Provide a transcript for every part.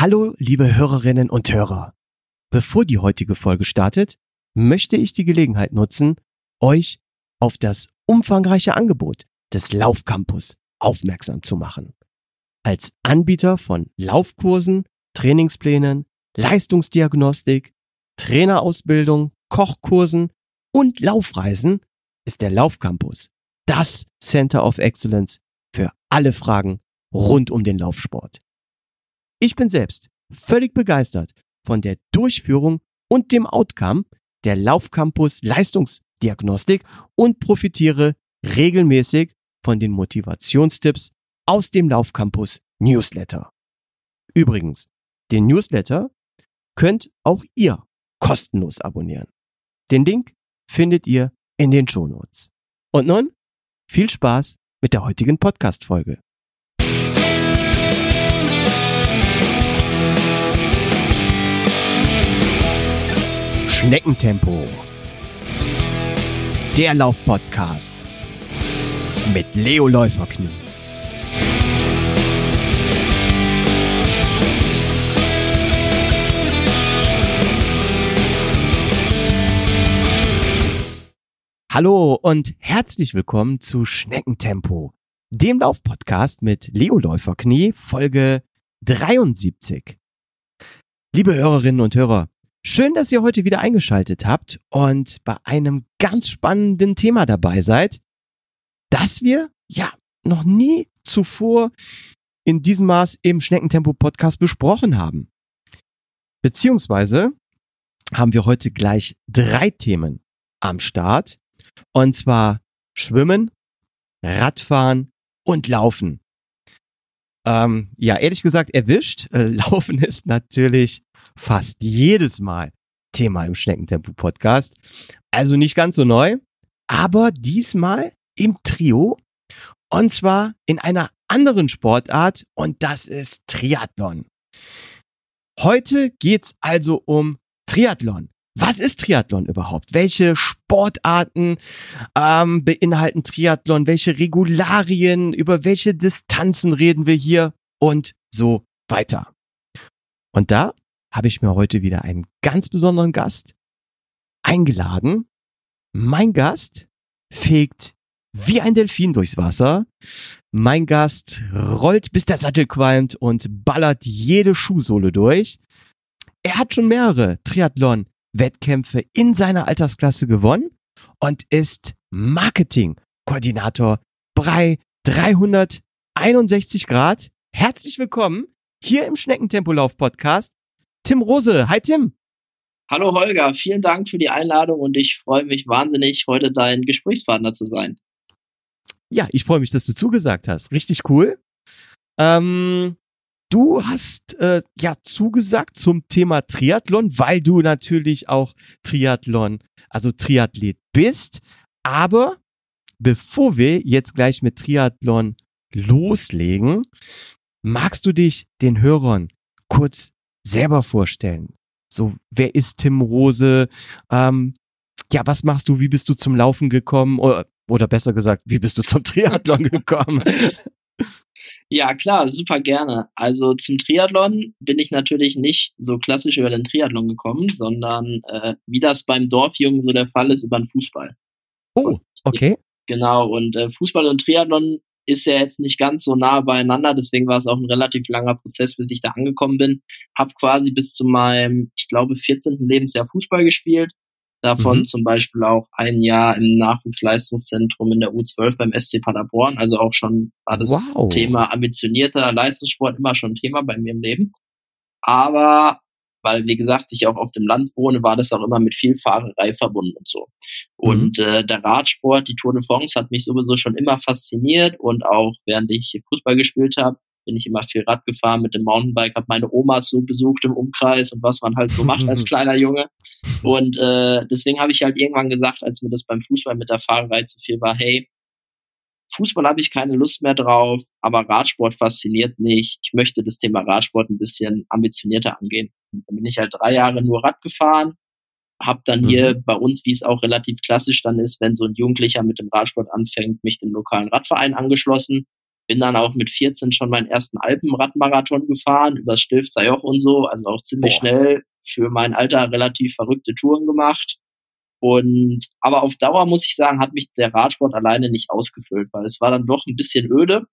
Hallo, liebe Hörerinnen und Hörer. Bevor die heutige Folge startet, möchte ich die Gelegenheit nutzen, euch auf das umfangreiche Angebot des Laufcampus aufmerksam zu machen. Als Anbieter von Laufkursen, Trainingsplänen, Leistungsdiagnostik, Trainerausbildung, Kochkursen und Laufreisen ist der Laufcampus das Center of Excellence für alle Fragen rund um den Laufsport. Ich bin selbst völlig begeistert von der Durchführung und dem Outcome der Laufcampus Leistungsdiagnostik und profitiere regelmäßig von den Motivationstipps aus dem Laufcampus Newsletter. Übrigens, den Newsletter könnt auch ihr kostenlos abonnieren. Den Link findet ihr in den Shownotes. Und nun viel Spaß mit der heutigen Podcast-Folge. Schneckentempo. Der Lauf-Podcast mit Leo Läuferknie. Hallo und herzlich willkommen zu Schneckentempo, dem Laufpodcast mit Leo Läuferknie, Folge 73. Liebe Hörerinnen und Hörer, schön, dass ihr heute wieder eingeschaltet habt und bei einem ganz spannenden Thema dabei seid, das wir ja noch nie zuvor in diesem Maß im Schneckentempo Podcast besprochen haben. Beziehungsweise haben wir heute gleich drei Themen am Start, und zwar Schwimmen, Radfahren und Laufen. Ähm, ja, ehrlich gesagt, erwischt. Äh, Laufen ist natürlich fast jedes Mal Thema im Schneckentempo-Podcast. Also nicht ganz so neu, aber diesmal im Trio. Und zwar in einer anderen Sportart und das ist Triathlon. Heute geht's also um Triathlon. Was ist Triathlon überhaupt? Welche Sportarten ähm, beinhalten Triathlon? Welche Regularien? Über welche Distanzen reden wir hier? Und so weiter. Und da habe ich mir heute wieder einen ganz besonderen Gast eingeladen. Mein Gast fegt wie ein Delfin durchs Wasser. Mein Gast rollt, bis der Sattel qualmt und ballert jede Schuhsohle durch. Er hat schon mehrere Triathlon Wettkämpfe in seiner Altersklasse gewonnen und ist Marketing-Koordinator bei 361 Grad. Herzlich willkommen hier im Schneckentempo-Lauf-Podcast. Tim Rose. Hi Tim. Hallo Holger, vielen Dank für die Einladung und ich freue mich wahnsinnig, heute dein Gesprächspartner zu sein. Ja, ich freue mich, dass du zugesagt hast. Richtig cool. Ähm, Du hast äh, ja zugesagt zum Thema Triathlon, weil du natürlich auch Triathlon, also Triathlet bist. Aber bevor wir jetzt gleich mit Triathlon loslegen, magst du dich den Hörern kurz selber vorstellen? So, wer ist Tim Rose? Ähm, ja, was machst du? Wie bist du zum Laufen gekommen? Oder, oder besser gesagt, wie bist du zum Triathlon gekommen? Ja, klar, super gerne. Also zum Triathlon bin ich natürlich nicht so klassisch über den Triathlon gekommen, sondern äh, wie das beim Dorfjungen so der Fall ist, über den Fußball. Oh, okay. Genau, und äh, Fußball und Triathlon ist ja jetzt nicht ganz so nah beieinander, deswegen war es auch ein relativ langer Prozess, bis ich da angekommen bin. Hab quasi bis zu meinem, ich glaube, 14. Lebensjahr Fußball gespielt, Davon mhm. zum Beispiel auch ein Jahr im Nachwuchsleistungszentrum in der U12 beim SC Paderborn. Also auch schon war das wow. Thema ambitionierter Leistungssport immer schon Thema bei mir im Leben. Aber weil, wie gesagt, ich auch auf dem Land wohne, war das auch immer mit viel Fahrerei verbunden und so. Und mhm. äh, der Radsport, die Tour de France, hat mich sowieso schon immer fasziniert und auch während ich Fußball gespielt habe, bin ich immer viel Rad gefahren mit dem Mountainbike, habe meine Omas so besucht im Umkreis und was man halt so macht als kleiner Junge. Und äh, deswegen habe ich halt irgendwann gesagt, als mir das beim Fußball mit der Fahrerei zu viel war, hey, Fußball habe ich keine Lust mehr drauf, aber Radsport fasziniert mich. Ich möchte das Thema Radsport ein bisschen ambitionierter angehen. Und dann bin ich halt drei Jahre nur Rad gefahren, habe dann mhm. hier bei uns, wie es auch relativ klassisch dann ist, wenn so ein Jugendlicher mit dem Radsport anfängt, mich dem lokalen Radverein angeschlossen bin dann auch mit 14 schon meinen ersten Alpenradmarathon gefahren, übers Stilfzer Joch und so, also auch ziemlich Boah. schnell für mein Alter relativ verrückte Touren gemacht. Und aber auf Dauer muss ich sagen, hat mich der Radsport alleine nicht ausgefüllt, weil es war dann doch ein bisschen öde.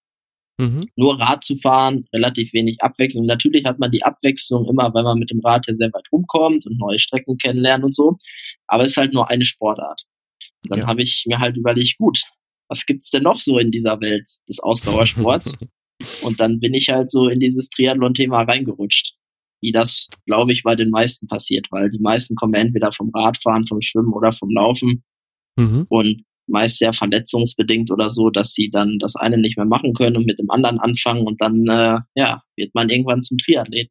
Mhm. Nur Rad zu fahren, relativ wenig Abwechslung. Natürlich hat man die Abwechslung immer, weil man mit dem Rad ja sehr weit rumkommt und neue Strecken kennenlernt und so. Aber es ist halt nur eine Sportart. Und dann ja. habe ich mir halt überlegt, gut, was gibt's denn noch so in dieser Welt des Ausdauersports? und dann bin ich halt so in dieses Triathlon-Thema reingerutscht wie das, glaube ich, bei den meisten passiert, weil die meisten kommen entweder vom Radfahren, vom Schwimmen oder vom Laufen mhm. und meist sehr verletzungsbedingt oder so, dass sie dann das eine nicht mehr machen können und mit dem anderen anfangen und dann, äh, ja, wird man irgendwann zum Triathlet.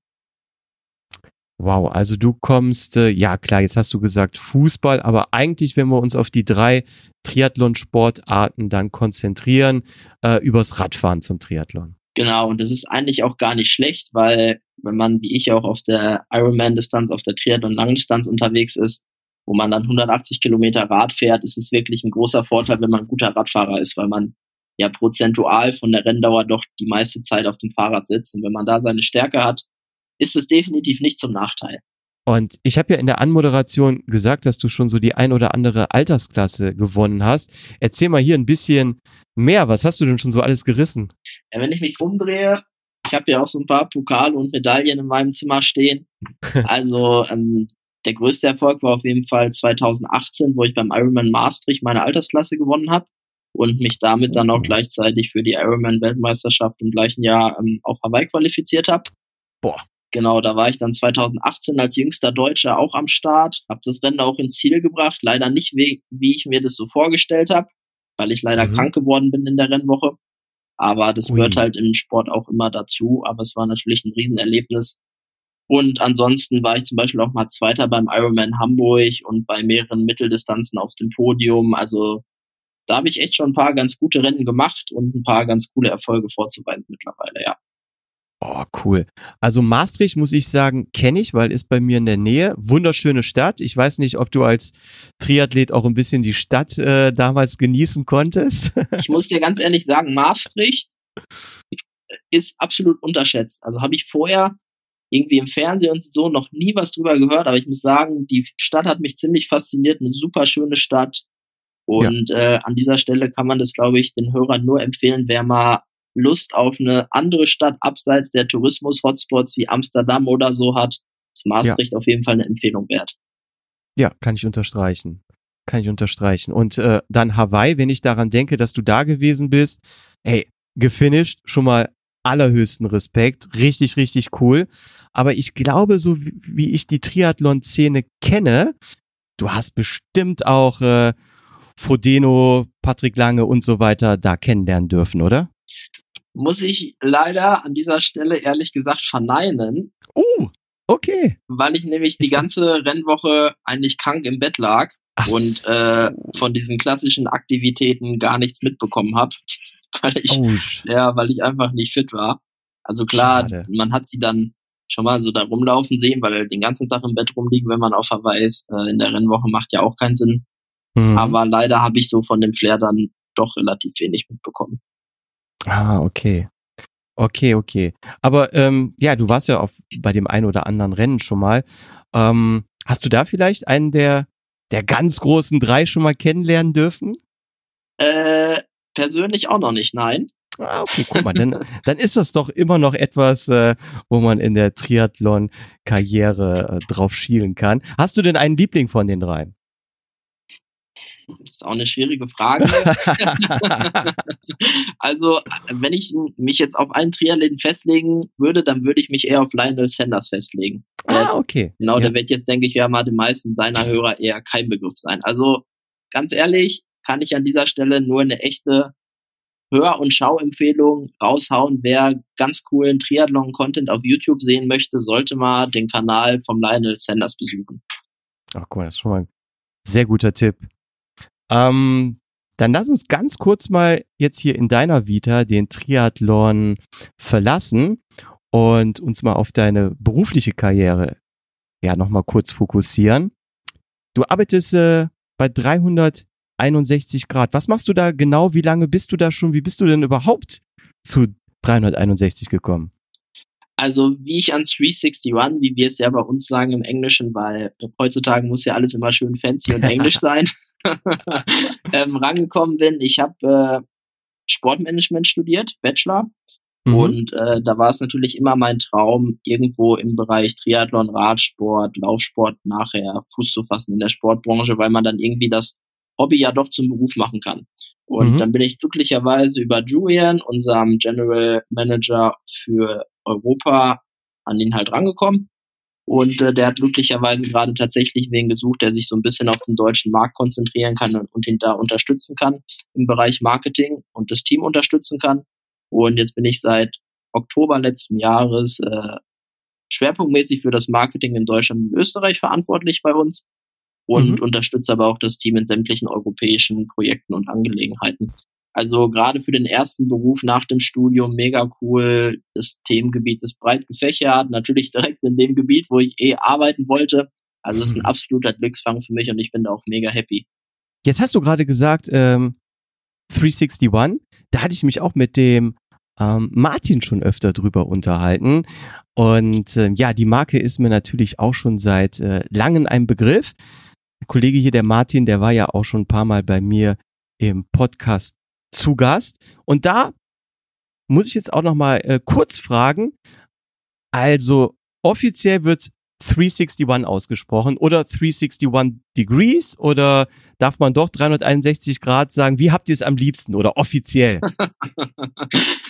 Wow, also du kommst, äh, ja klar, jetzt hast du gesagt Fußball, aber eigentlich, wenn wir uns auf die drei Triathlon-Sportarten dann konzentrieren, äh, übers Radfahren zum Triathlon. Genau, und das ist eigentlich auch gar nicht schlecht, weil wenn man, wie ich auch auf der Ironman-Distanz, auf der Triathlon-Langdistanz unterwegs ist, wo man dann 180 Kilometer Rad fährt, ist es wirklich ein großer Vorteil, wenn man ein guter Radfahrer ist, weil man ja prozentual von der Renndauer doch die meiste Zeit auf dem Fahrrad sitzt. Und wenn man da seine Stärke hat, ist es definitiv nicht zum Nachteil. Und ich habe ja in der Anmoderation gesagt, dass du schon so die ein oder andere Altersklasse gewonnen hast. Erzähl mal hier ein bisschen mehr. Was hast du denn schon so alles gerissen? Ja, wenn ich mich umdrehe, ich habe ja auch so ein paar Pokale und Medaillen in meinem Zimmer stehen. Also ähm, der größte Erfolg war auf jeden Fall 2018, wo ich beim Ironman Maastricht meine Altersklasse gewonnen habe und mich damit dann auch gleichzeitig für die Ironman Weltmeisterschaft im gleichen Jahr ähm, auf Hawaii qualifiziert habe. Boah. Genau, da war ich dann 2018 als jüngster Deutscher auch am Start, habe das Rennen auch ins Ziel gebracht, leider nicht wie, wie ich mir das so vorgestellt habe, weil ich leider mhm. krank geworden bin in der Rennwoche. Aber das Ui. gehört halt im Sport auch immer dazu. Aber es war natürlich ein Riesenerlebnis. Und ansonsten war ich zum Beispiel auch mal Zweiter beim Ironman Hamburg und bei mehreren Mitteldistanzen auf dem Podium. Also da habe ich echt schon ein paar ganz gute Rennen gemacht und ein paar ganz coole Erfolge vorzuweisen mittlerweile, ja. Oh, cool. Also Maastricht, muss ich sagen, kenne ich, weil ist bei mir in der Nähe. Wunderschöne Stadt. Ich weiß nicht, ob du als Triathlet auch ein bisschen die Stadt äh, damals genießen konntest. ich muss dir ganz ehrlich sagen, Maastricht ist absolut unterschätzt. Also habe ich vorher irgendwie im Fernsehen und so noch nie was drüber gehört, aber ich muss sagen, die Stadt hat mich ziemlich fasziniert. Eine super schöne Stadt. Und ja. äh, an dieser Stelle kann man das, glaube ich, den Hörern nur empfehlen, wer mal Lust auf eine andere Stadt abseits der Tourismus-Hotspots wie Amsterdam oder so hat, ist Maastricht ja. auf jeden Fall eine Empfehlung wert. Ja, kann ich unterstreichen. Kann ich unterstreichen. Und äh, dann Hawaii, wenn ich daran denke, dass du da gewesen bist, hey, gefinisht, schon mal allerhöchsten Respekt, richtig, richtig cool. Aber ich glaube, so wie, wie ich die Triathlon-Szene kenne, du hast bestimmt auch äh, Fodeno, Patrick Lange und so weiter da kennenlernen dürfen, oder? Muss ich leider an dieser Stelle ehrlich gesagt verneinen. Oh, okay. Weil ich nämlich die ganze Rennwoche eigentlich krank im Bett lag Ach und äh, von diesen klassischen Aktivitäten gar nichts mitbekommen habe. Weil ich, oh. ja, weil ich einfach nicht fit war. Also klar, Schade. man hat sie dann schon mal so da rumlaufen sehen, weil den ganzen Tag im Bett rumliegen, wenn man auf Hawaii ist, äh, in der Rennwoche macht ja auch keinen Sinn. Mhm. Aber leider habe ich so von dem Flair dann doch relativ wenig mitbekommen. Ah, okay. Okay, okay. Aber ähm, ja, du warst ja auf, bei dem einen oder anderen Rennen schon mal. Ähm, hast du da vielleicht einen der, der ganz großen drei schon mal kennenlernen dürfen? Äh, persönlich auch noch nicht, nein. Ah, okay, guck mal, dann, dann ist das doch immer noch etwas, äh, wo man in der Triathlon-Karriere äh, drauf schielen kann. Hast du denn einen Liebling von den dreien? Das ist auch eine schwierige Frage. also, wenn ich mich jetzt auf einen Triathleten festlegen würde, dann würde ich mich eher auf Lionel Sanders festlegen. Ah, okay. Genau, ja. der wird jetzt, denke ich, ja mal den meisten deiner Hörer eher kein Begriff sein. Also, ganz ehrlich, kann ich an dieser Stelle nur eine echte Hör- und Schauempfehlung raushauen. Wer ganz coolen Triathlon-Content auf YouTube sehen möchte, sollte mal den Kanal vom Lionel Sanders besuchen. Ach, guck mal, das ist schon mal ein sehr guter Tipp. Ähm, dann lass uns ganz kurz mal jetzt hier in deiner Vita den Triathlon verlassen und uns mal auf deine berufliche Karriere ja nochmal kurz fokussieren. Du arbeitest äh, bei 361 Grad. Was machst du da genau? Wie lange bist du da schon? Wie bist du denn überhaupt zu 361 gekommen? Also wie ich an 361, wie wir es ja bei uns sagen im Englischen, weil heutzutage muss ja alles immer schön fancy und englisch sein, ähm, rangekommen bin. Ich habe äh, Sportmanagement studiert, Bachelor. Mhm. Und äh, da war es natürlich immer mein Traum, irgendwo im Bereich Triathlon, Radsport, Laufsport nachher Fuß zu fassen in der Sportbranche, weil man dann irgendwie das Hobby ja doch zum Beruf machen kann. Und mhm. dann bin ich glücklicherweise über Julian, unserem General Manager für Europa, an ihn halt rangekommen. Und äh, der hat glücklicherweise gerade tatsächlich wen gesucht, der sich so ein bisschen auf den deutschen Markt konzentrieren kann und, und ihn da unterstützen kann im Bereich Marketing und das Team unterstützen kann. Und jetzt bin ich seit Oktober letzten Jahres äh, schwerpunktmäßig für das Marketing in Deutschland und Österreich verantwortlich bei uns und mhm. unterstütze aber auch das Team in sämtlichen europäischen Projekten und Angelegenheiten. Also gerade für den ersten Beruf nach dem Studium mega cool. Das Themengebiet ist breit gefächert, natürlich direkt in dem Gebiet, wo ich eh arbeiten wollte. Also es ist ein mhm. absoluter Glücksfang für mich und ich bin da auch mega happy. Jetzt hast du gerade gesagt, ähm, 361, da hatte ich mich auch mit dem ähm, Martin schon öfter drüber unterhalten. Und äh, ja, die Marke ist mir natürlich auch schon seit äh, langem ein Begriff. Der Kollege hier, der Martin, der war ja auch schon ein paar Mal bei mir im Podcast zu Gast. Und da muss ich jetzt auch noch mal äh, kurz fragen. Also offiziell wird 361 ausgesprochen oder 361 Degrees oder darf man doch 361 Grad sagen? Wie habt ihr es am liebsten oder offiziell?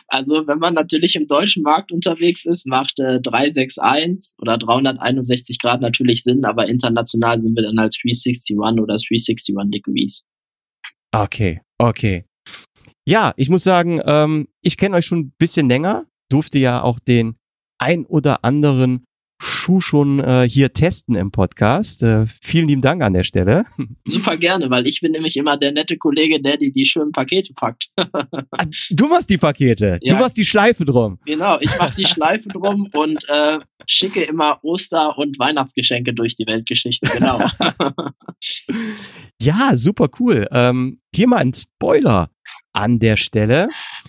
Also wenn man natürlich im deutschen Markt unterwegs ist, macht äh, 361 oder 361 Grad natürlich Sinn, aber international sind wir dann als 361 oder 361 Degrees. Okay, okay. Ja, ich muss sagen, ähm, ich kenne euch schon ein bisschen länger, durfte ja auch den ein oder anderen Schuh schon äh, hier testen im Podcast. Äh, vielen lieben Dank an der Stelle. Super gerne, weil ich bin nämlich immer der nette Kollege, der die, die schönen Pakete packt. ah, du machst die Pakete, ja. du machst die Schleife drum. Genau, ich mach die Schleife drum und äh, schicke immer Oster- und Weihnachtsgeschenke durch die Weltgeschichte, genau. ja, super cool. Ähm, hier mal ein Spoiler an der Stelle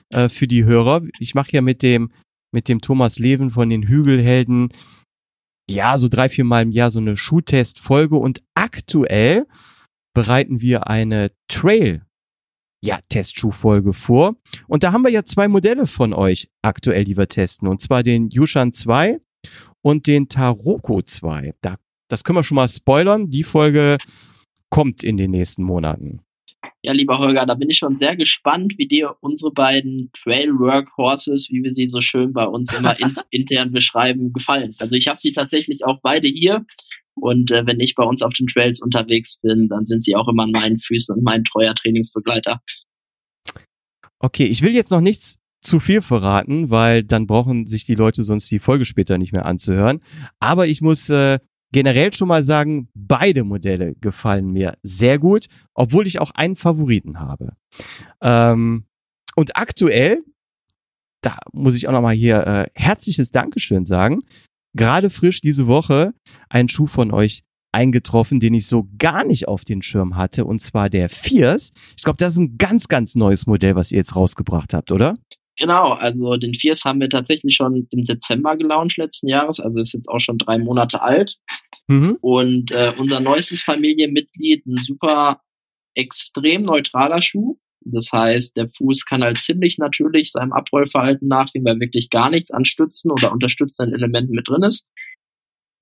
äh, für die Hörer. Ich mache ja mit dem mit dem Thomas Leven von den Hügelhelden ja, so drei, vier Mal im Jahr so eine Schuhtest-Folge und aktuell bereiten wir eine Trail ja, Testschuhfolge vor. Und da haben wir ja zwei Modelle von euch aktuell, die wir testen. Und zwar den Yushan 2 und den Taroko 2. Da, das können wir schon mal spoilern. Die Folge kommt in den nächsten Monaten. Ja, lieber Holger, da bin ich schon sehr gespannt, wie dir unsere beiden Trail Workhorses, wie wir sie so schön bei uns immer in, intern beschreiben, gefallen. Also ich habe sie tatsächlich auch beide hier. Und äh, wenn ich bei uns auf den Trails unterwegs bin, dann sind sie auch immer an meinen Füßen und mein treuer Trainingsbegleiter. Okay, ich will jetzt noch nichts zu viel verraten, weil dann brauchen sich die Leute sonst die Folge später nicht mehr anzuhören. Aber ich muss äh, generell schon mal sagen, beide Modelle gefallen mir sehr gut, obwohl ich auch einen Favoriten habe. Ähm, und aktuell, da muss ich auch noch mal hier äh, herzliches Dankeschön sagen. Gerade frisch diese Woche ein Schuh von euch eingetroffen, den ich so gar nicht auf den Schirm hatte, und zwar der Fierce. Ich glaube, das ist ein ganz, ganz neues Modell, was ihr jetzt rausgebracht habt, oder? Genau, also den Fierce haben wir tatsächlich schon im Dezember gelauncht letzten Jahres, also ist jetzt auch schon drei Monate alt. Mhm. Und äh, unser neuestes Familienmitglied, ein super extrem neutraler Schuh. Das heißt, der Fuß kann halt ziemlich natürlich seinem Abrollverhalten nachgehen, weil wirklich gar nichts an Stützen oder unterstützenden Elementen mit drin ist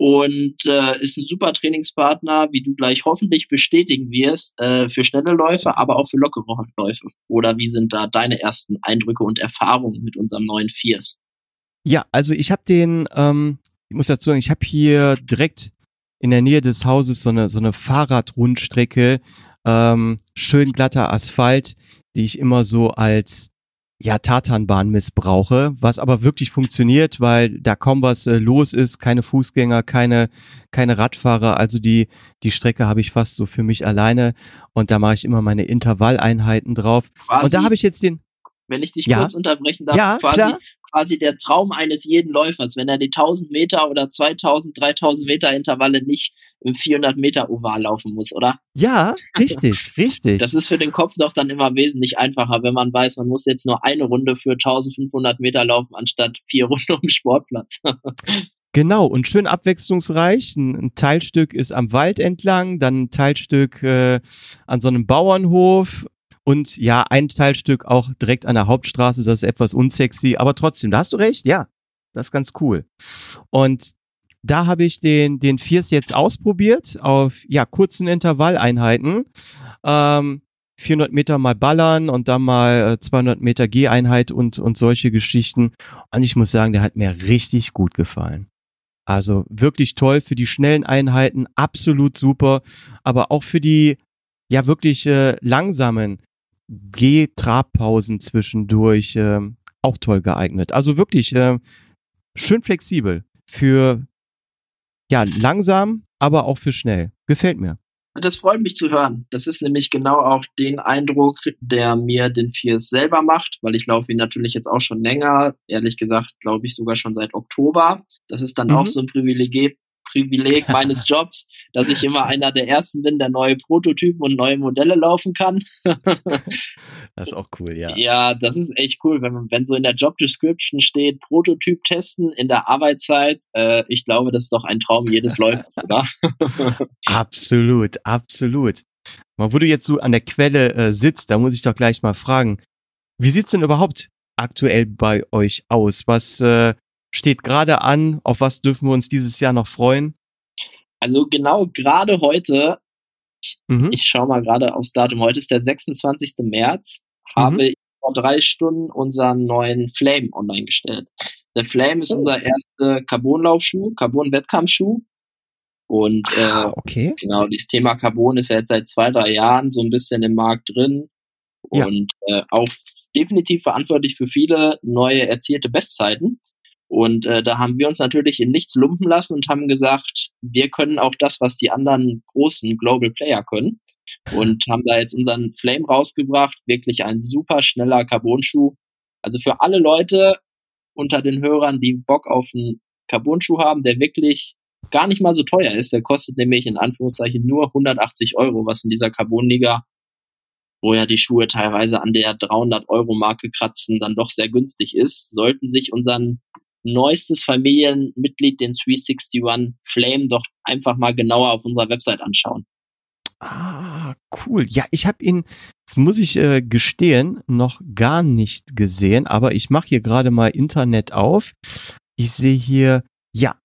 und äh, ist ein super Trainingspartner, wie du gleich hoffentlich bestätigen wirst, äh, für schnelle Läufe, aber auch für lockere Läufe. Oder wie sind da deine ersten Eindrücke und Erfahrungen mit unserem neuen Fierce? Ja, also ich habe den, ähm, ich muss dazu sagen, ich habe hier direkt in der Nähe des Hauses so eine so eine Fahrradrundstrecke, ähm, schön glatter Asphalt, die ich immer so als ja, Tatanbahn missbrauche, was aber wirklich funktioniert, weil da kaum was äh, los ist, keine Fußgänger, keine, keine Radfahrer, also die, die Strecke habe ich fast so für mich alleine und da mache ich immer meine Intervalleinheiten drauf. Quasi, und da habe ich jetzt den. Wenn ich dich ja? kurz unterbrechen darf, ja, quasi, klar. Quasi der Traum eines jeden Läufers, wenn er die 1000 Meter oder 2000, 3000 Meter Intervalle nicht im 400 Meter Oval laufen muss, oder? Ja, richtig, richtig. Das ist für den Kopf doch dann immer wesentlich einfacher, wenn man weiß, man muss jetzt nur eine Runde für 1500 Meter laufen, anstatt vier Runden um Sportplatz. Genau, und schön abwechslungsreich. Ein, Teilstück ist am Wald entlang, dann ein Teilstück äh, an so einem Bauernhof und ja, ein Teilstück auch direkt an der Hauptstraße, das ist etwas unsexy, aber trotzdem, da hast du recht, ja, das ist ganz cool. Und da habe ich den, den Fiers jetzt ausprobiert auf ja, kurzen Intervalleinheiten. Ähm, 400 Meter mal ballern und dann mal 200 äh, Meter Geheinheit und, und solche Geschichten. Und ich muss sagen, der hat mir richtig gut gefallen. Also wirklich toll für die schnellen Einheiten, absolut super, aber auch für die ja wirklich äh, langsamen Geh-Trabpausen zwischendurch äh, auch toll geeignet. Also wirklich äh, schön flexibel für ja langsam, aber auch für schnell. Gefällt mir. Das freut mich zu hören. Das ist nämlich genau auch den Eindruck, der mir den Fierce selber macht, weil ich laufe ihn natürlich jetzt auch schon länger. Ehrlich gesagt, glaube ich sogar schon seit Oktober. Das ist dann mhm. auch so ein Privileg, Privileg meines Jobs, dass ich immer einer der ersten bin, der neue Prototypen und neue Modelle laufen kann. das ist auch cool, ja. Ja, das ist echt cool, wenn man, wenn so in der Job Description steht, Prototyp testen in der Arbeitszeit. Äh, ich glaube, das ist doch ein Traum jedes Läufers, oder? absolut, absolut. Mal, wo du jetzt so an der Quelle äh, sitzt, da muss ich doch gleich mal fragen, wie sieht's denn überhaupt aktuell bei euch aus? Was äh, steht gerade an? Auf was dürfen wir uns dieses Jahr noch freuen? Also genau gerade heute, ich, mhm. ich schaue mal gerade aufs Datum, heute ist der 26. März, mhm. habe ich vor drei Stunden unseren neuen Flame online gestellt. Der Flame ist oh. unser erster Carbon-Laufschuh, Carbon-Wettkampfschuh. Und äh, ah, okay. genau, dieses Thema Carbon ist ja jetzt seit zwei, drei Jahren so ein bisschen im Markt drin und ja. äh, auch definitiv verantwortlich für viele neue erzielte Bestzeiten. Und äh, da haben wir uns natürlich in nichts lumpen lassen und haben gesagt, wir können auch das, was die anderen großen Global Player können. Und haben da jetzt unseren Flame rausgebracht. Wirklich ein super schneller Carbon-Schuh. Also für alle Leute unter den Hörern, die Bock auf einen Carbon-Schuh haben, der wirklich gar nicht mal so teuer ist. Der kostet nämlich in Anführungszeichen nur 180 Euro, was in dieser Carbon-Liga, wo ja die Schuhe teilweise an der 300 Euro Marke kratzen, dann doch sehr günstig ist, sollten sich unseren neuestes Familienmitglied, den 361 Flame, doch einfach mal genauer auf unserer Website anschauen. Ah, cool. Ja, ich habe ihn, das muss ich äh, gestehen, noch gar nicht gesehen, aber ich mache hier gerade mal Internet auf. Ich sehe hier, ja.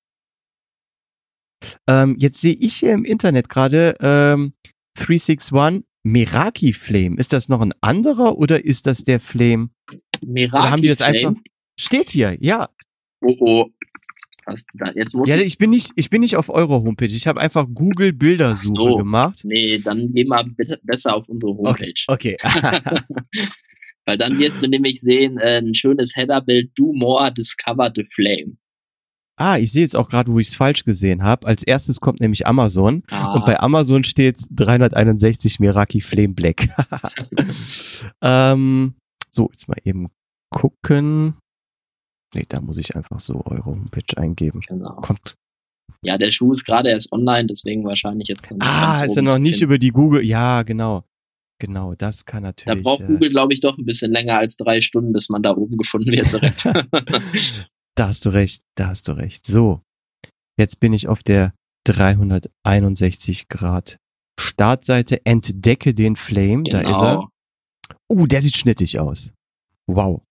Ähm, jetzt sehe ich hier im Internet gerade ähm, 361 Meraki Flame. Ist das noch ein anderer oder ist das der Flame? Meraki oder haben die das Flame? einfach? Steht hier, ja. Oh oh. Jetzt muss ja, ich bin nicht, ich bin nicht auf eure Homepage. Ich habe einfach Google Bildersuche so, gemacht. Nee, dann geh mal bitte besser auf unsere Homepage. Okay. okay. Weil dann wirst du nämlich sehen, äh, ein schönes Headerbild, Do More, Discover the Flame. Ah, ich sehe jetzt auch gerade, wo ich es falsch gesehen habe. Als erstes kommt nämlich Amazon ah. und bei Amazon steht 361 Meraki Flame Black. ähm, so, jetzt mal eben gucken. Nee, da muss ich einfach so eure Homepage eingeben. Genau. Kommt. Ja, der Schuh ist gerade erst online, deswegen wahrscheinlich jetzt. Ah, ist er noch nicht über die Google. Ja, genau. Genau, das kann natürlich. Da braucht Google, glaube ich, doch ein bisschen länger als drei Stunden, bis man da oben gefunden wird direkt. da hast du recht, da hast du recht. So, jetzt bin ich auf der 361 Grad Startseite. Entdecke den Flame, genau. da ist er. Genau. Uh, der sieht schnittig aus. Wow.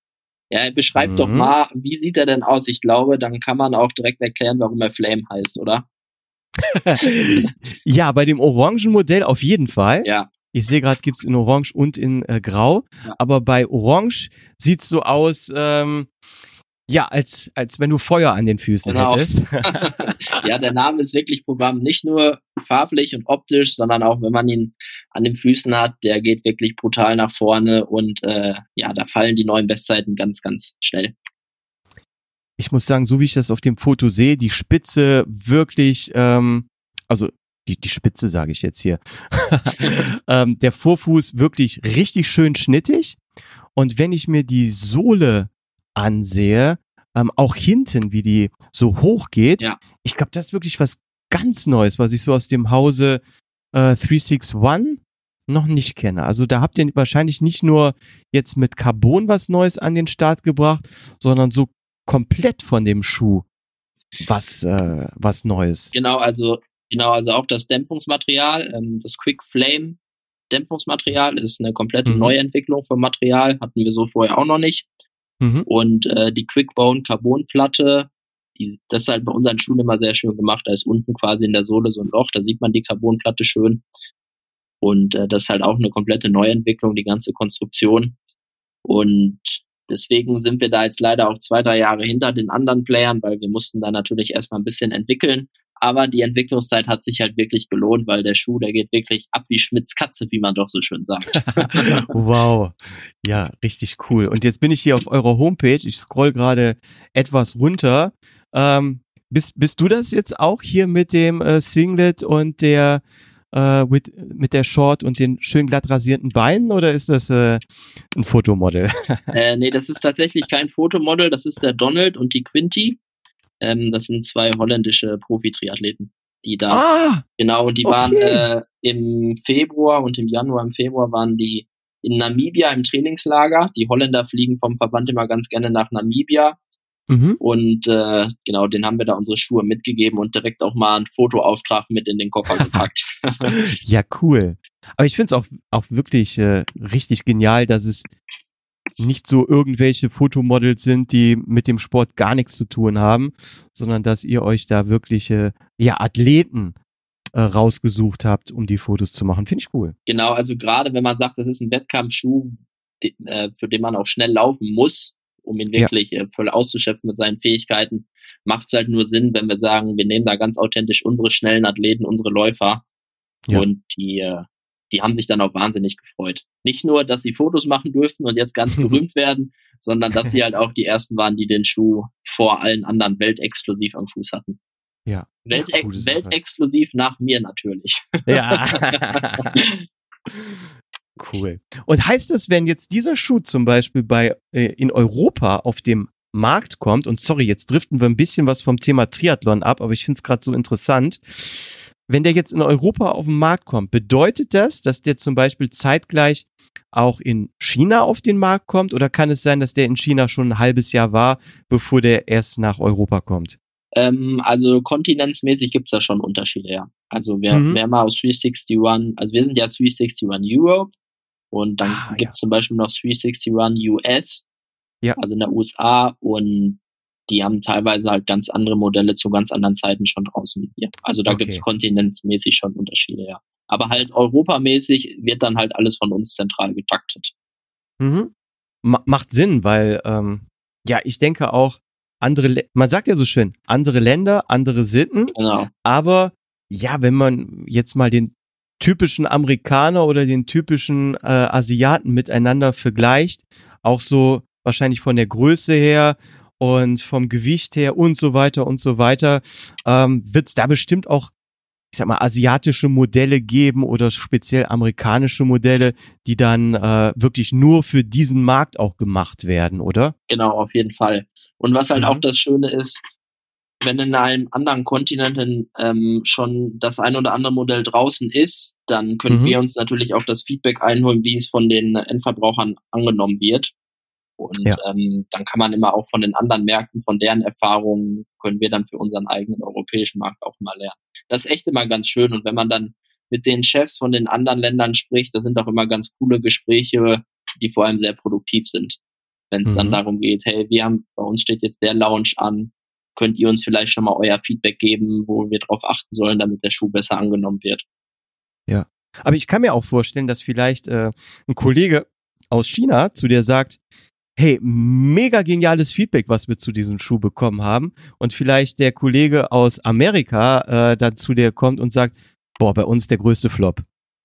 Ja, beschreib mhm. doch mal, wie sieht er denn aus? Ich glaube, dann kann man auch direkt erklären, warum er Flame heißt, oder? ja, bei dem orangen Modell auf jeden Fall. Ja. Ich sehe gerade, gibt's in Orange und in äh, Grau. Ja. Aber bei Orange sieht's so aus, ähm, ja, als, als wenn du Feuer an den Füßen genau. hättest. ja, der Name ist wirklich Programm, nicht nur farblich und optisch, sondern auch, wenn man ihn an den Füßen hat, der geht wirklich brutal nach vorne und äh, ja, da fallen die neuen Bestzeiten ganz, ganz schnell. Ich muss sagen, so wie ich das auf dem Foto sehe, die Spitze wirklich, ähm, also die, die Spitze sage ich jetzt hier, ähm, der Vorfuß wirklich richtig schön schnittig. Und wenn ich mir die Sohle ansehe, ähm, auch hinten, wie die so hoch geht. Ja. Ich glaube, das ist wirklich was ganz Neues, was ich so aus dem Hause äh, 361 noch nicht kenne. Also da habt ihr wahrscheinlich nicht nur jetzt mit Carbon was Neues an den Start gebracht, sondern so komplett von dem Schuh was, äh, was Neues. Genau, also genau, also auch das Dämpfungsmaterial, ähm, das Quick Flame Dämpfungsmaterial ist eine komplette Mhm. Neuentwicklung vom Material, hatten wir so vorher auch noch nicht. Mhm. Und äh, die Quickbone Carbonplatte, die, das ist halt bei unseren Schuhen immer sehr schön gemacht. Da ist unten quasi in der Sohle so ein Loch, da sieht man die Carbonplatte schön. Und äh, das ist halt auch eine komplette Neuentwicklung, die ganze Konstruktion. Und deswegen sind wir da jetzt leider auch zwei, drei Jahre hinter den anderen Playern, weil wir mussten da natürlich erstmal ein bisschen entwickeln. Aber die Entwicklungszeit hat sich halt wirklich gelohnt, weil der Schuh, der geht wirklich ab wie Schmitz Katze, wie man doch so schön sagt. wow. Ja, richtig cool. Und jetzt bin ich hier auf eurer Homepage. Ich scroll gerade etwas runter. Ähm, bist, bist du das jetzt auch hier mit dem äh, Singlet und der äh, mit, mit der Short und den schön glatt rasierten Beinen oder ist das äh, ein Fotomodel? äh, nee, das ist tatsächlich kein Fotomodel, das ist der Donald und die Quinty. Ähm, das sind zwei holländische Profi-Triathleten, die da, ah, genau, und die okay. waren äh, im Februar und im Januar, im Februar waren die in Namibia im Trainingslager. Die Holländer fliegen vom Verband immer ganz gerne nach Namibia. Mhm. Und äh, genau, den haben wir da unsere Schuhe mitgegeben und direkt auch mal einen Fotoauftrag mit in den Koffer gepackt. Ja, cool. Aber ich finde es auch, auch wirklich äh, richtig genial, dass es nicht so irgendwelche Fotomodels sind, die mit dem Sport gar nichts zu tun haben, sondern dass ihr euch da wirkliche ja, Athleten äh, rausgesucht habt, um die Fotos zu machen. Finde ich cool. Genau, also gerade wenn man sagt, das ist ein Wettkampfschuh, die, äh, für den man auch schnell laufen muss, um ihn wirklich äh, voll auszuschöpfen mit seinen Fähigkeiten, macht es halt nur Sinn, wenn wir sagen, wir nehmen da ganz authentisch unsere schnellen Athleten, unsere Läufer Ja. und die, äh, die haben sich dann auch wahnsinnig gefreut. Nicht nur, dass sie Fotos machen durften und jetzt ganz berühmt werden, sondern dass sie halt auch die ersten waren, die den Schuh vor allen anderen weltexklusiv am Fuß hatten. Ja. Welt weltexklusiv nach mir natürlich. Ja. cool. Und heißt das, wenn jetzt dieser Schuh zum Beispiel bei äh, in Europa auf dem Markt kommt, und sorry, jetzt driften wir ein bisschen was vom Thema Triathlon ab, aber ich finde es gerade so interessant. Wenn der jetzt in Europa auf den Markt kommt, bedeutet das, dass der zum Beispiel zeitgleich auch in China auf den Markt kommt? Oder kann es sein, dass der in China schon ein halbes Jahr war, bevor der erst nach Europa kommt? Ähm, also kontinentsmäßig gibt's da schon Unterschiede, ja. Also wer, Mhm. wer mal aus 361, also wir sind ja 361 Europe und dann Ah, gibt's zum Beispiel noch 361 US, Ja. also in der USA und die haben teilweise halt ganz andere Modelle zu ganz anderen Zeiten schon draußen wie wir. Also da Okay. gibt's kontinentsmäßig schon Unterschiede, ja. Aber halt europamäßig wird dann halt alles von uns zentral getaktet. Mhm. Ma macht Sinn, weil ähm, ja, ich denke auch andere, man sagt ja so schön, andere Länder, andere Sitten, Genau. aber ja, wenn man jetzt mal den typischen Amerikaner oder den typischen äh, Asiaten miteinander vergleicht, auch so wahrscheinlich von der Größe her und vom Gewicht her und so weiter und so weiter, ähm, wird es da bestimmt auch, ich sag mal, asiatische Modelle geben oder speziell amerikanische Modelle, die dann äh, wirklich nur für diesen Markt auch gemacht werden, oder? Genau, auf jeden Fall. Und was halt Mhm. auch das Schöne ist, wenn in einem anderen Kontinent ähm, schon das ein oder andere Modell draußen ist, dann können Mhm. wir uns natürlich auch das Feedback einholen, wie es von den Endverbrauchern angenommen wird. Und Ja. ähm, dann kann man immer auch von den anderen Märkten, von deren Erfahrungen, können wir dann für unseren eigenen europäischen Markt auch mal lernen. Das ist echt immer ganz schön. Und wenn man dann mit den Chefs von den anderen Ländern spricht, das sind auch immer ganz coole Gespräche, die vor allem sehr produktiv sind wenn es dann Mhm. darum geht, hey, wir haben, bei uns steht jetzt der Lounge an, könnt ihr uns vielleicht schon mal euer Feedback geben, wo wir drauf achten sollen, damit der Schuh besser angenommen wird. Aber ich kann mir auch vorstellen, dass vielleicht äh, ein Kollege aus China zu dir sagt, hey, mega geniales Feedback, was wir zu diesem Schuh bekommen haben. Und vielleicht der Kollege aus Amerika äh, dann zu dir kommt und sagt, boah, bei uns der größte Flop.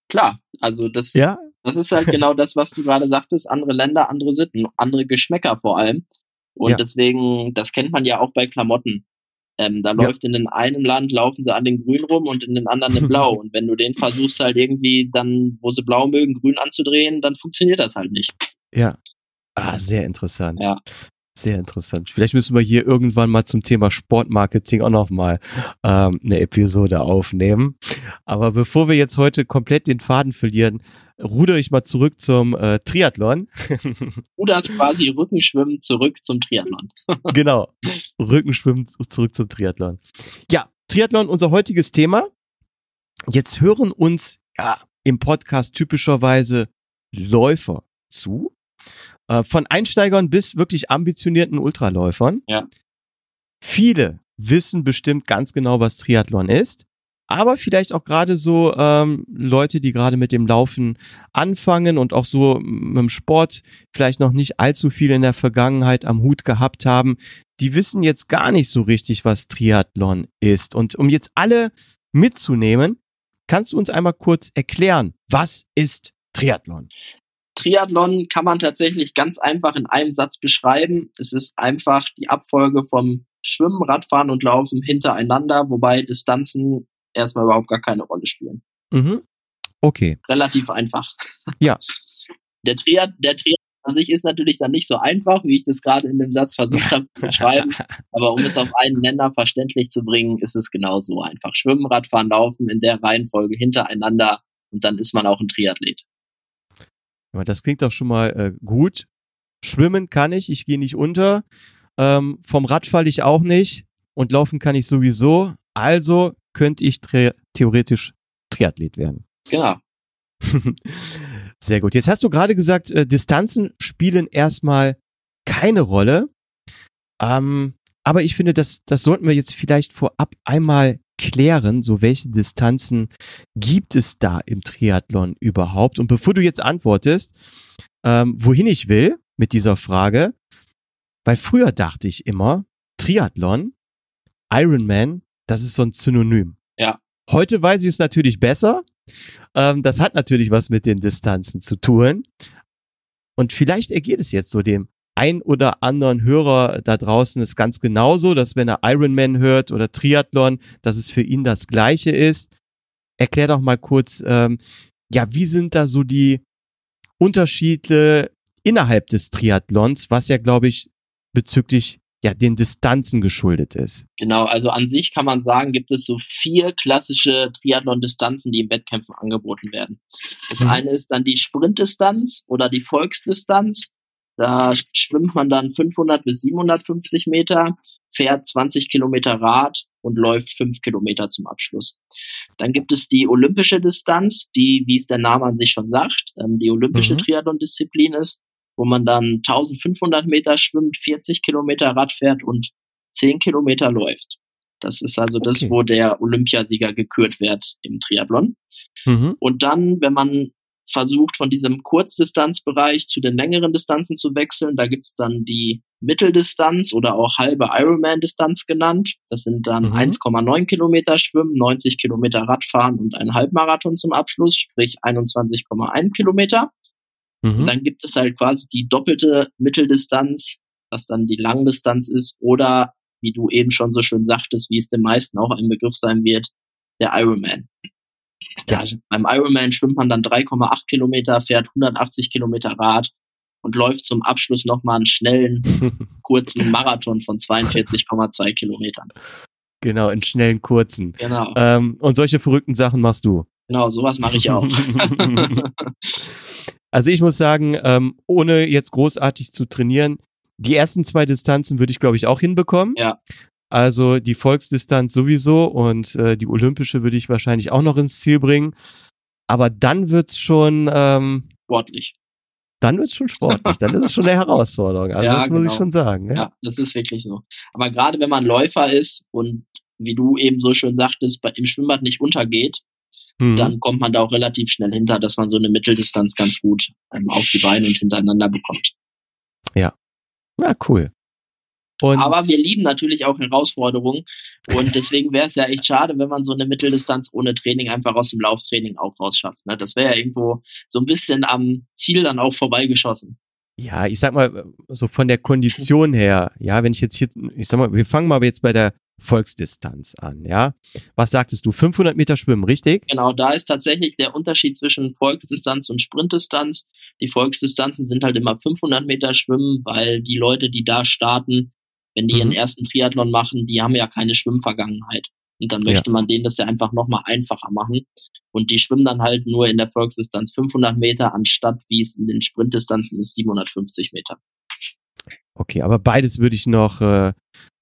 Klar, also das, Ja? das ist halt genau das, was du gerade sagtest, andere Länder, andere Sitten, andere Geschmäcker vor allem. Und Ja. deswegen, das kennt man ja auch bei Klamotten. Ähm, da Ja. läuft in den einen Land, laufen sie an den Grün rum und in den anderen in Blau. und wenn du den versuchst halt irgendwie dann, wo sie blau mögen, grün anzudrehen, dann funktioniert das halt nicht. Ja. Ah, sehr interessant. Ja. Sehr interessant. Vielleicht müssen wir hier irgendwann mal zum Thema Sportmarketing auch nochmal ähm, eine Episode aufnehmen. Aber bevor wir jetzt heute komplett den Faden verlieren, rudere ich mal zurück zum äh, Triathlon. Ruderst quasi Rückenschwimmen zurück zum Triathlon. genau. Rückenschwimmen zurück zum Triathlon. Ja, Triathlon, unser heutiges Thema. Jetzt hören uns ja im Podcast typischerweise Läufer zu. Äh, von Einsteigern bis wirklich ambitionierten Ultraläufern. Ja. Viele wissen bestimmt ganz genau, was Triathlon ist. Aber vielleicht auch gerade so ähm, Leute, die gerade mit dem Laufen anfangen und auch so mit dem Sport vielleicht noch nicht allzu viel in der Vergangenheit am Hut gehabt haben, die wissen jetzt gar nicht so richtig, was Triathlon ist. Und um jetzt alle mitzunehmen, kannst du uns einmal kurz erklären, was ist Triathlon? Triathlon kann man tatsächlich ganz einfach in einem Satz beschreiben. Es ist einfach die Abfolge vom Schwimmen, Radfahren und Laufen hintereinander, wobei Distanzen erstmal überhaupt gar keine Rolle spielen. Mhm. Okay. Relativ einfach. Ja. Der Triathlon, der Triathlon an sich ist natürlich dann nicht so einfach, wie ich das gerade in dem Satz versucht habe zu beschreiben. Aber um es auf einen Nenner verständlich zu bringen, ist es genau so einfach. Schwimmen, Radfahren, Laufen in der Reihenfolge hintereinander und dann ist man auch ein Triathlet. Aber das klingt doch schon mal äh, gut. Schwimmen kann ich, ich gehe nicht unter. Ähm, vom Rad falle ich auch nicht und laufen kann ich sowieso. Also könnte ich theoretisch Triathlet werden. Genau. Sehr gut. Jetzt hast du gerade gesagt, äh, Distanzen spielen erstmal keine Rolle. Ähm, aber ich finde, das, das sollten wir jetzt vielleicht vorab einmal klären, so welche Distanzen gibt es da im Triathlon überhaupt? Und bevor du jetzt antwortest, ähm, wohin ich will mit dieser Frage, weil früher dachte ich immer, Triathlon, Ironman, das ist so ein Synonym. Ja. Heute weiß ich es natürlich besser. Ähm, das hat natürlich was mit den Distanzen zu tun. Und vielleicht ergeht es jetzt so dem ein oder anderen Hörer da draußen ist ganz genauso, dass wenn er Ironman hört oder Triathlon, dass es für ihn das Gleiche ist. Erklär doch mal kurz, ähm, ja, wie sind da so die Unterschiede innerhalb des Triathlons, was ja, glaube ich, bezüglich ja, den Distanzen geschuldet ist. Genau, also an sich kann man sagen, gibt es so vier klassische Triathlon-Distanzen, die im Wettkämpfen angeboten werden. Das mhm. eine ist dann die Sprintdistanz oder die Volksdistanz. Da schwimmt man dann 500 bis 750 Meter, fährt 20 Kilometer Rad und läuft 5 Kilometer zum Abschluss. Dann gibt es die olympische Distanz, die, wie es der Name an sich schon sagt, ähm, die olympische mhm. Triathlon-Disziplin ist, wo man dann 1500 Meter schwimmt, 40 Kilometer Rad fährt und 10 Kilometer läuft. Das ist also okay. das, wo der Olympiasieger gekürt wird im Triathlon. Mhm. Und dann, wenn man versucht, von diesem Kurzdistanzbereich zu den längeren Distanzen zu wechseln. Da gibt's dann die Mitteldistanz oder auch halbe Ironman-Distanz genannt. Das sind dann mhm. 1,9 Kilometer Schwimmen, 90 Kilometer Radfahren und ein Halbmarathon zum Abschluss, sprich 21,1 Kilometer. Mhm. dann gibt es halt quasi die doppelte Mitteldistanz, was dann die Langdistanz ist, oder wie du eben schon so schön sagtest, wie es den meisten auch ein Begriff sein wird, der Ironman. Ja, also beim Ironman schwimmt man dann 3,8 Kilometer, fährt 180 Kilometer Rad und läuft zum Abschluss nochmal einen schnellen, kurzen Marathon von 42,2 Kilometern. Genau, in schnellen, kurzen. Genau. Ähm, und solche verrückten Sachen machst du. Genau, sowas mache ich auch. also ich muss sagen, ähm, ohne jetzt großartig zu trainieren, die ersten zwei Distanzen würde ich, glaube ich, auch hinbekommen. Ja. Also die Volksdistanz sowieso und äh, die olympische würde ich wahrscheinlich auch noch ins Ziel bringen. Aber dann wird's schon ähm, sportlich. Dann wird's schon sportlich. dann ist es schon eine Herausforderung. Also ja, das muss genau. ich schon sagen. Ja? ja, das ist wirklich so. Aber gerade wenn man Läufer ist und wie du eben so schön sagtest, bei, im Schwimmbad nicht untergeht, mhm. dann kommt man da auch relativ schnell hinter, dass man so eine Mitteldistanz ganz gut ähm, auf die Beine und hintereinander bekommt. Ja. Ja, cool. Und Aber wir lieben natürlich auch Herausforderungen. Und deswegen wäre es ja echt schade, wenn man so eine Mitteldistanz ohne Training einfach aus dem Lauftraining auch rausschafft. Ne? Das wäre ja irgendwo so ein bisschen am Ziel dann auch vorbeigeschossen. Ja, ich sag mal, so von der Kondition her, ja, wenn ich jetzt hier, ich sag mal, wir fangen mal jetzt bei der Volksdistanz an, ja? Was sagtest du? 500 Meter Schwimmen, richtig? Genau, da ist tatsächlich der Unterschied zwischen Volksdistanz und Sprintdistanz. Die Volksdistanzen sind halt immer 500 Meter Schwimmen, weil die Leute, die da starten, wenn die mhm. ihren ersten Triathlon machen, die haben ja keine Schwimmvergangenheit. Und dann möchte ja. man denen das ja einfach nochmal einfacher machen. Und die schwimmen dann halt nur in der Volksdistanz 500 Meter, anstatt wie es in den Sprintdistanzen ist, 750 Meter. Okay, aber beides würde ich noch äh,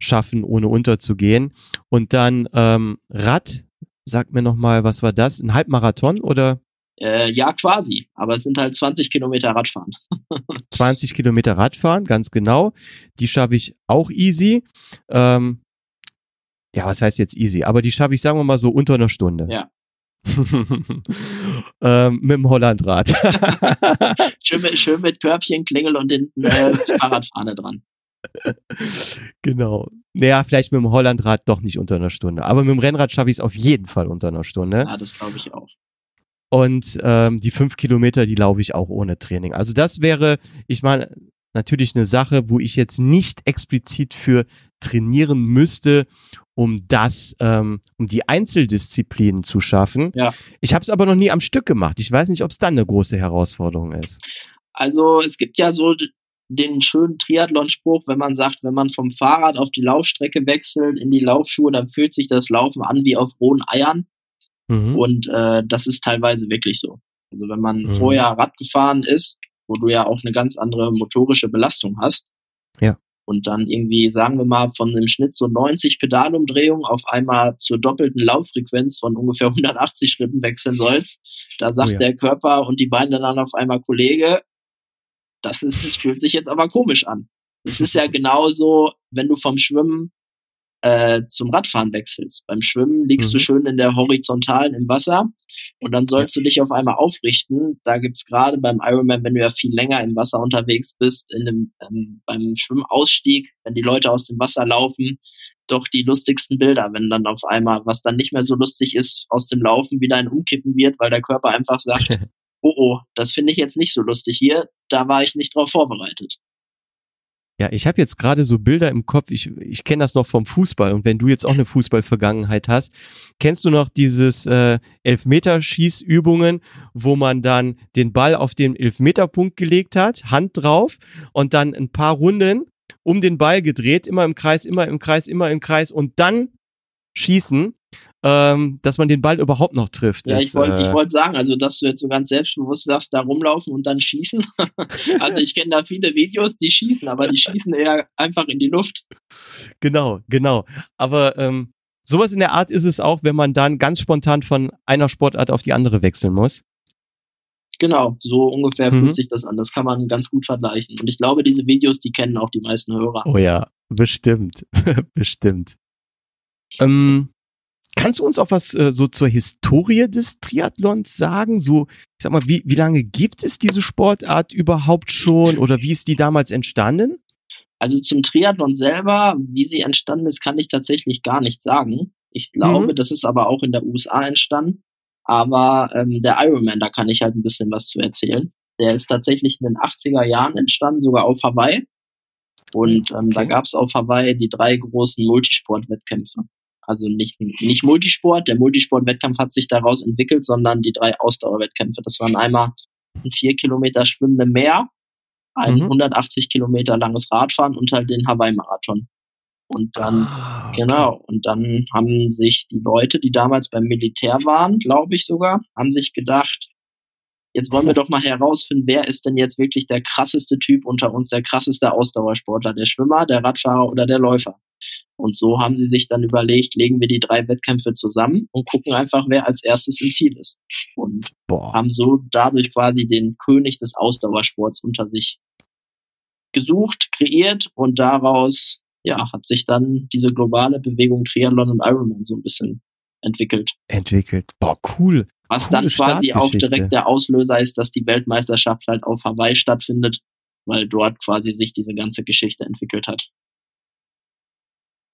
schaffen, ohne unterzugehen. Und dann ähm, Rad, sag mir nochmal, was war das? Ein Halbmarathon oder? Äh, ja, quasi. Aber es sind halt 20 Kilometer Radfahren. 20 Kilometer Radfahren, ganz genau. Die schaffe ich auch easy. Ähm, ja, was heißt jetzt easy? Aber die schaffe ich, sagen wir mal, so unter einer Stunde. Ja. ähm, mit dem Hollandrad. schön, mit, schön mit Körbchen, Klingel und hinten äh, Fahrradfahne dran. Genau. Naja, vielleicht mit dem Hollandrad doch nicht unter einer Stunde. Aber mit dem Rennrad schaffe ich es auf jeden Fall unter einer Stunde. Ja, das glaube ich auch. Und ähm, die fünf Kilometer, die laufe ich auch ohne Training. Also das wäre, ich meine, natürlich eine Sache, wo ich jetzt nicht explizit für trainieren müsste, um das, ähm, um die Einzeldisziplinen zu schaffen. Ja. Ich habe es aber noch nie am Stück gemacht. Ich weiß nicht, ob es dann eine große Herausforderung ist. Also es gibt ja so den schönen Triathlon-Spruch, wenn man sagt, wenn man vom Fahrrad auf die Laufstrecke wechselt in die Laufschuhe, dann fühlt sich das Laufen an wie auf rohen Eiern. Mhm. Und äh, das ist teilweise wirklich so. Also wenn man mhm. vorher Rad gefahren ist, wo du ja auch eine ganz andere motorische Belastung hast. Ja. Und dann irgendwie, sagen wir mal, von einem Schnitt so 90 Pedalumdrehungen auf einmal zur doppelten Lauffrequenz von ungefähr 180 Schritten wechseln sollst. Da sagt oh ja. der Körper und die Beine dann auf einmal, Kollege, das ist, es fühlt sich jetzt aber komisch an. Es ist ja genauso, wenn du vom Schwimmen äh, zum Radfahren wechselst. Beim Schwimmen liegst mhm. du schön in der Horizontalen im Wasser und dann sollst du dich auf einmal aufrichten. Da gibt's gerade beim Ironman, wenn du ja viel länger im Wasser unterwegs bist, in dem, ähm, beim Schwimmausstieg, wenn die Leute aus dem Wasser laufen, doch die lustigsten Bilder, wenn dann auf einmal, was dann nicht mehr so lustig ist, aus dem Laufen wieder ein Umkippen wird, weil der Körper einfach sagt, oh oh, das finde ich jetzt nicht so lustig hier, da war ich nicht drauf vorbereitet. Ja, ich habe jetzt gerade so Bilder im Kopf. Ich, ich kenne das noch vom Fußball. Und wenn du jetzt auch eine Fußballvergangenheit hast, kennst du noch dieses äh, Elfmeterschießübungen, wo man dann den Ball auf den Elfmeterpunkt gelegt hat, Hand drauf und dann ein paar Runden um den Ball gedreht, immer im Kreis, immer im Kreis, immer im Kreis und dann schießen ähm, dass man den Ball überhaupt noch trifft. Ja, ist, ich wollte äh, wollt sagen, also dass du jetzt so ganz selbstbewusst sagst, da rumlaufen und dann schießen. also ich kenne da viele Videos, die schießen, aber die schießen eher einfach in die Luft. Genau, genau. Aber ähm, sowas in der Art ist es auch, wenn man dann ganz spontan von einer Sportart auf die andere wechseln muss. Genau, so ungefähr mhm. fühlt sich das an. Das kann man ganz gut vergleichen. Und ich glaube, diese Videos, die kennen auch die meisten Hörer. Oh ja, bestimmt. bestimmt. Ähm, Kannst du uns auch was äh, so zur Historie des Triathlons sagen? So, ich sag mal, wie, wie lange gibt es diese Sportart überhaupt schon oder wie ist die damals entstanden? Also zum Triathlon selber, wie sie entstanden ist, kann ich tatsächlich gar nicht sagen. Ich glaube, mhm. das ist aber auch in der USA entstanden. Aber ähm, der Ironman, da kann ich halt ein bisschen was zu erzählen. Der ist tatsächlich in den 80er Jahren entstanden, sogar auf Hawaii. Und ähm, okay. da gab es auf Hawaii die drei großen Multisportwettkämpfe also nicht, nicht Multisport. Der Multisport-Wettkampf hat sich daraus entwickelt, sondern die drei Ausdauerwettkämpfe. Das waren einmal ein vier Kilometer Schwimmen im Meer, ein mhm. 180 Kilometer langes Radfahren und halt den Hawaii-Marathon. Und dann, ah, okay. genau, und dann haben sich die Leute, die damals beim Militär waren, glaube ich sogar, haben sich gedacht, jetzt wollen wir doch mal herausfinden, wer ist denn jetzt wirklich der krasseste Typ unter uns, der krasseste Ausdauersportler, der Schwimmer, der Radfahrer oder der Läufer. Und so haben sie sich dann überlegt, legen wir die drei Wettkämpfe zusammen und gucken einfach, wer als erstes im Ziel ist. Und Boah. haben so dadurch quasi den König des Ausdauersports unter sich gesucht, kreiert und daraus ja, hat sich dann diese globale Bewegung Triathlon und Ironman so ein bisschen entwickelt. Entwickelt. Boah, cool. Was Coole dann quasi auch direkt der Auslöser ist, dass die Weltmeisterschaft halt auf Hawaii stattfindet, weil dort quasi sich diese ganze Geschichte entwickelt hat.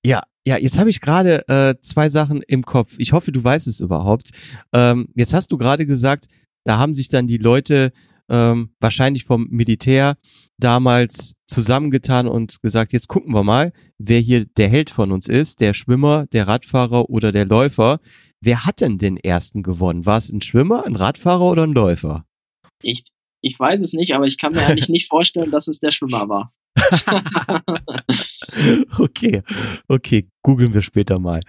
Ja, ja, jetzt habe ich gerade äh, zwei Sachen im Kopf. Ich hoffe, du weißt es überhaupt. Ähm, jetzt hast du gerade gesagt, da haben sich dann die Leute ähm, wahrscheinlich vom Militär damals zusammengetan und gesagt, jetzt gucken wir mal, wer hier der Held von uns ist, der Schwimmer, der Radfahrer oder der Läufer. Wer hat denn den ersten gewonnen? War es ein Schwimmer, ein Radfahrer oder ein Läufer? Ich, ich weiß es nicht, aber ich kann mir eigentlich nicht vorstellen, dass es der Schwimmer war. okay, okay, googeln wir später mal.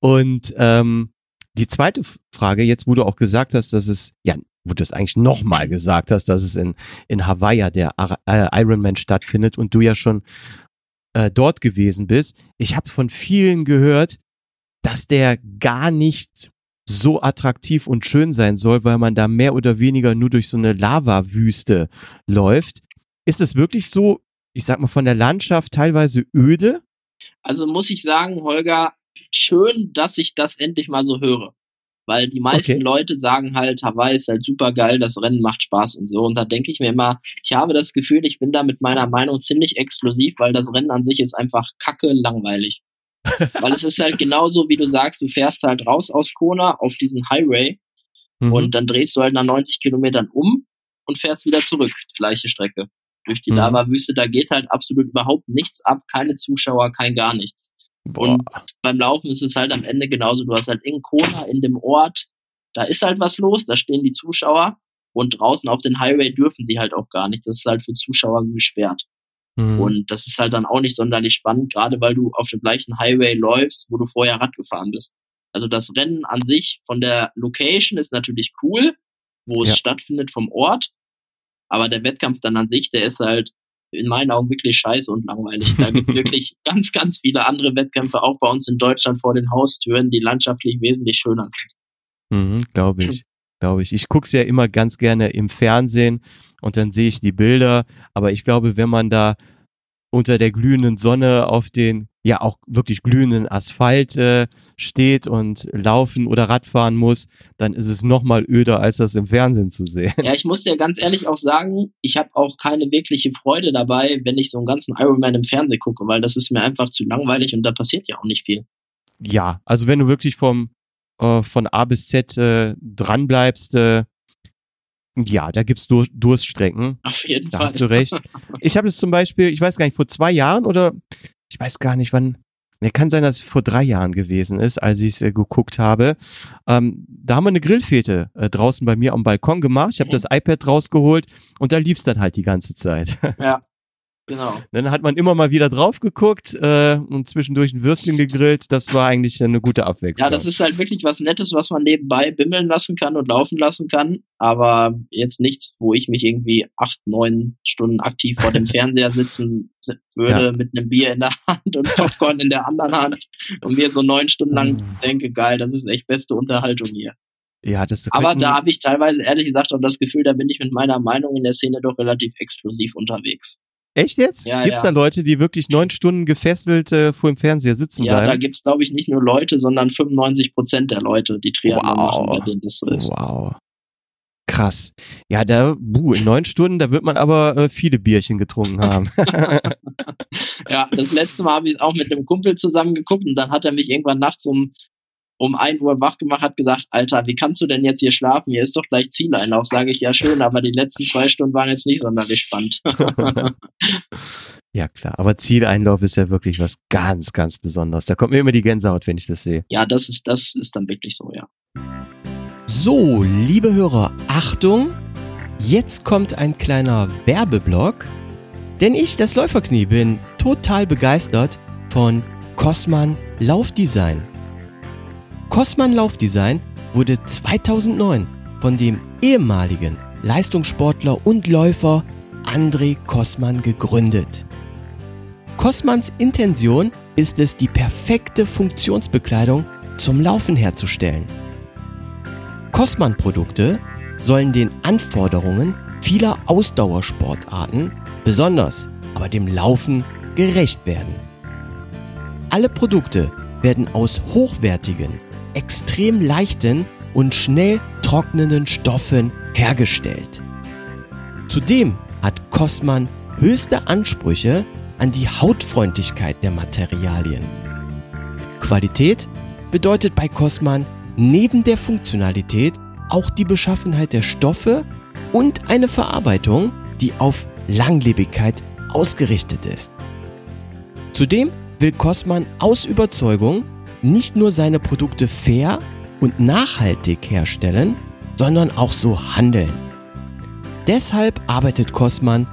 Und ähm, die zweite Frage, jetzt wo du auch gesagt hast, dass es, ja, wo du es eigentlich nochmal gesagt hast, dass es in, in Hawaii der äh, Ironman stattfindet und du ja schon äh, dort gewesen bist. Ich habe von vielen gehört, dass der gar nicht so attraktiv und schön sein soll, weil man da mehr oder weniger nur durch so eine Lavawüste läuft. Ist es wirklich so, ich sag mal, von der Landschaft teilweise öde? Also muss ich sagen, Holger, schön, dass ich das endlich mal so höre. Weil die meisten okay. Leute sagen halt, Hawaii ist halt super geil, das Rennen macht Spaß und so. Und da denke ich mir immer, ich habe das Gefühl, ich bin da mit meiner Meinung ziemlich exklusiv, weil das Rennen an sich ist einfach kacke langweilig. weil es ist halt genauso, wie du sagst, du fährst halt raus aus Kona auf diesen Highway mhm. und dann drehst du halt nach 90 Kilometern um und fährst wieder zurück, gleiche Strecke. Durch die mhm. Lava-Wüste, da geht halt absolut überhaupt nichts ab, keine Zuschauer, kein gar nichts. Boah. Und beim Laufen ist es halt am Ende genauso. Du hast halt in Kona, in dem Ort, da ist halt was los, da stehen die Zuschauer und draußen auf den Highway dürfen sie halt auch gar nicht. Das ist halt für Zuschauer gesperrt. Mhm. Und das ist halt dann auch nicht sonderlich spannend, gerade weil du auf dem gleichen Highway läufst, wo du vorher Rad gefahren bist. Also das Rennen an sich von der Location ist natürlich cool, wo es ja. stattfindet vom Ort. Aber der Wettkampf dann an sich, der ist halt in meinen Augen wirklich scheiße und langweilig. Da gibt es wirklich ganz, ganz viele andere Wettkämpfe, auch bei uns in Deutschland vor den Haustüren, die landschaftlich wesentlich schöner sind. Mhm, Glaube ich. Glaube ich. Ich gucke es ja immer ganz gerne im Fernsehen und dann sehe ich die Bilder. Aber ich glaube, wenn man da unter der glühenden Sonne auf den ja auch wirklich glühenden Asphalt äh, steht und laufen oder Radfahren muss, dann ist es noch mal öder, als das im Fernsehen zu sehen. Ja, ich muss dir ganz ehrlich auch sagen, ich habe auch keine wirkliche Freude dabei, wenn ich so einen ganzen Ironman im Fernsehen gucke, weil das ist mir einfach zu langweilig und da passiert ja auch nicht viel. Ja, also wenn du wirklich vom äh, von A bis Z äh, dranbleibst, äh, ja, da gibt's Dur Durststrecken. Auf jeden da Fall. hast du recht. Ich habe es zum Beispiel, ich weiß gar nicht, vor zwei Jahren oder ich weiß gar nicht, wann. Ne, kann sein, dass es vor drei Jahren gewesen ist, als ich es äh, geguckt habe. Ähm, da haben wir eine Grillfete äh, draußen bei mir am Balkon gemacht. Ich habe mhm. das iPad rausgeholt und da lief's dann halt die ganze Zeit. Ja. Genau. Dann hat man immer mal wieder drauf geguckt äh, und zwischendurch ein Würstchen gegrillt. Das war eigentlich eine gute Abwechslung. Ja, das ist halt wirklich was Nettes, was man nebenbei bimmeln lassen kann und laufen lassen kann. Aber jetzt nichts, wo ich mich irgendwie acht, neun Stunden aktiv vor dem Fernseher sitzen würde ja. mit einem Bier in der Hand und Popcorn in der anderen Hand und mir so neun Stunden lang mhm. denke, geil, das ist echt beste Unterhaltung hier. Ja, das Aber da habe ich teilweise ehrlich gesagt auch das Gefühl, da bin ich mit meiner Meinung in der Szene doch relativ exklusiv unterwegs. Echt jetzt? Ja, gibt's ja. da Leute, die wirklich neun Stunden gefesselt äh, vor dem Fernseher sitzen ja, bleiben? Ja, da gibt's glaube ich nicht nur Leute, sondern 95 Prozent der Leute, die Triathlon wow. machen, bei denen das so ist. Wow. Krass. Ja, da, buh, in neun Stunden, da wird man aber äh, viele Bierchen getrunken haben. ja, das letzte Mal habe ich es auch mit einem Kumpel zusammen geguckt und dann hat er mich irgendwann nachts um um ein Uhr wach gemacht, hat gesagt, Alter, wie kannst du denn jetzt hier schlafen? Hier ist doch gleich Zieleinlauf. Sage ich, ja schön, aber die letzten zwei Stunden waren jetzt nicht sonderlich spannend. ja, klar. Aber Zieleinlauf ist ja wirklich was ganz, ganz Besonderes. Da kommt mir immer die Gänsehaut, wenn ich das sehe. Ja, das ist, das ist dann wirklich so, ja. So, liebe Hörer, Achtung! Jetzt kommt ein kleiner Werbeblock. Denn ich, das Läuferknie, bin total begeistert von Cosman Laufdesign. Cosman Laufdesign wurde 2009 von dem ehemaligen Leistungssportler und Läufer André Kosman gegründet. Kosmans Intention ist es, die perfekte Funktionsbekleidung zum Laufen herzustellen. Kosman-Produkte sollen den Anforderungen vieler Ausdauersportarten, besonders aber dem Laufen, gerecht werden. Alle Produkte werden aus hochwertigen, extrem leichten und schnell trocknenden Stoffen hergestellt. Zudem hat Cosman höchste Ansprüche an die Hautfreundlichkeit der Materialien. Qualität bedeutet bei Cosman neben der Funktionalität auch die Beschaffenheit der Stoffe und eine Verarbeitung, die auf Langlebigkeit ausgerichtet ist. Zudem will Cosman aus Überzeugung nicht nur seine Produkte fair und nachhaltig herstellen, sondern auch so handeln. Deshalb arbeitet Cosman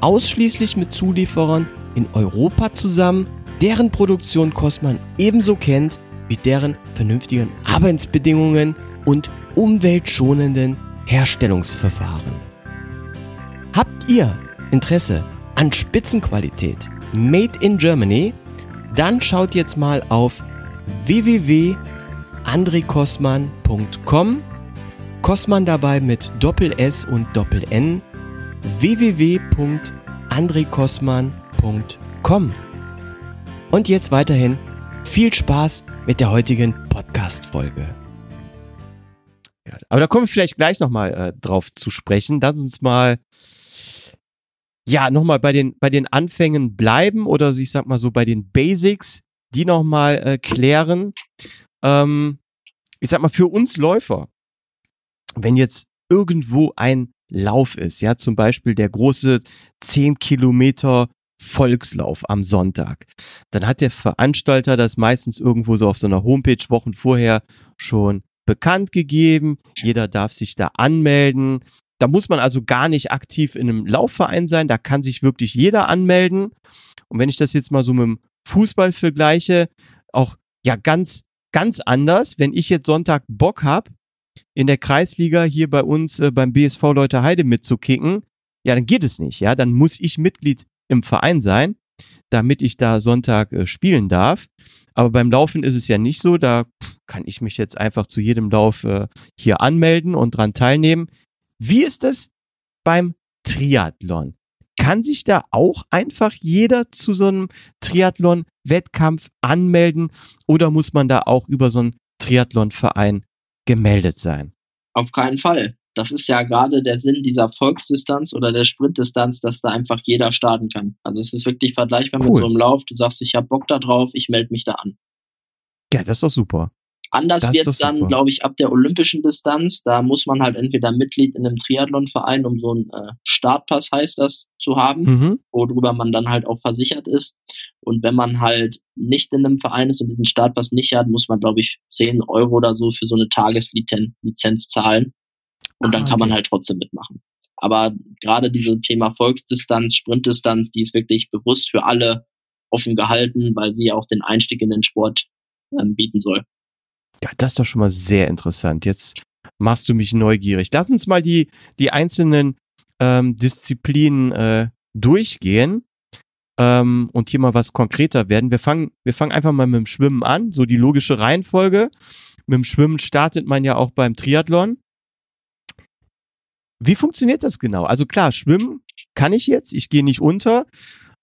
ausschließlich mit Zulieferern in Europa zusammen, deren Produktion Cosman ebenso kennt wie deren vernünftigen Arbeitsbedingungen und umweltschonenden Herstellungsverfahren. Habt ihr Interesse an Spitzenqualität Made in Germany? Dann schaut jetzt mal auf www.andrekosman.com. Kosman dabei mit Doppel S und Doppel N. www.andrekosman.com. Und jetzt weiterhin viel Spaß mit der heutigen Podcast-Folge. Ja, aber da kommen wir vielleicht gleich nochmal äh, drauf zu sprechen. Lass uns mal, ja, nochmal bei den, bei den Anfängen bleiben oder ich sag mal so bei den Basics, die nochmal äh, klären. Ähm, ich sag mal, für uns Läufer, wenn jetzt irgendwo ein Lauf ist, ja, zum Beispiel der große 10 Kilometer Volkslauf am Sonntag. Dann hat der Veranstalter das meistens irgendwo so auf so Homepage Wochen vorher schon bekannt gegeben. Jeder darf sich da anmelden. Da muss man also gar nicht aktiv in einem Laufverein sein. Da kann sich wirklich jeder anmelden. Und wenn ich das jetzt mal so mit dem Fußball vergleiche, auch ja ganz, ganz anders. Wenn ich jetzt Sonntag Bock hab, in der Kreisliga hier bei uns äh, beim BSV Leute Heide mitzukicken, ja, dann geht es nicht. Ja, dann muss ich Mitglied im Verein sein, damit ich da Sonntag äh, spielen darf. Aber beim Laufen ist es ja nicht so. Da kann ich mich jetzt einfach zu jedem Lauf äh, hier anmelden und dran teilnehmen. Wie ist es beim Triathlon? Kann sich da auch einfach jeder zu so einem Triathlon-Wettkampf anmelden oder muss man da auch über so einen Triathlon-Verein gemeldet sein? Auf keinen Fall das ist ja gerade der Sinn dieser Volksdistanz oder der Sprintdistanz, dass da einfach jeder starten kann. Also es ist wirklich vergleichbar cool. mit so einem Lauf. Du sagst, ich habe Bock da drauf, ich melde mich da an. Ja, das ist doch super. Anders wird es dann, glaube ich, ab der olympischen Distanz. Da muss man halt entweder Mitglied in einem Triathlonverein, um so einen äh, Startpass heißt das, zu haben, mhm. worüber man dann halt auch versichert ist. Und wenn man halt nicht in einem Verein ist und diesen Startpass nicht hat, muss man, glaube ich, 10 Euro oder so für so eine Tageslizenz zahlen. Und dann ah, okay. kann man halt trotzdem mitmachen. Aber gerade diese Thema Volksdistanz, Sprintdistanz, die ist wirklich bewusst für alle offen gehalten, weil sie auch den Einstieg in den Sport ähm, bieten soll. Ja, das ist doch schon mal sehr interessant. Jetzt machst du mich neugierig. Lass uns mal die, die einzelnen ähm, Disziplinen äh, durchgehen ähm, und hier mal was konkreter werden. Wir fangen, wir fangen einfach mal mit dem Schwimmen an, so die logische Reihenfolge. Mit dem Schwimmen startet man ja auch beim Triathlon. Wie funktioniert das genau? Also klar, schwimmen kann ich jetzt, ich gehe nicht unter.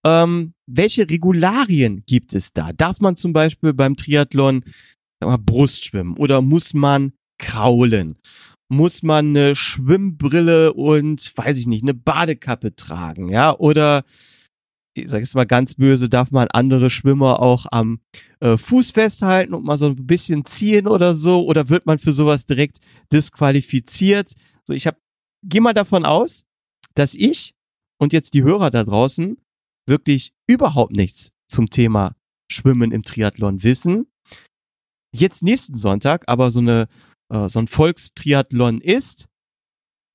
Ähm, welche Regularien gibt es da? Darf man zum Beispiel beim Triathlon mal, Brust schwimmen oder muss man kraulen? Muss man eine Schwimmbrille und, weiß ich nicht, eine Badekappe tragen, ja? Oder, ich sage es mal ganz böse, darf man andere Schwimmer auch am äh, Fuß festhalten und mal so ein bisschen ziehen oder so? Oder wird man für sowas direkt disqualifiziert? So, ich habe geh mal davon aus, dass ich und jetzt die Hörer da draußen wirklich überhaupt nichts zum Thema Schwimmen im Triathlon wissen. Jetzt nächsten Sonntag aber so eine äh, so ein Volkstriathlon ist.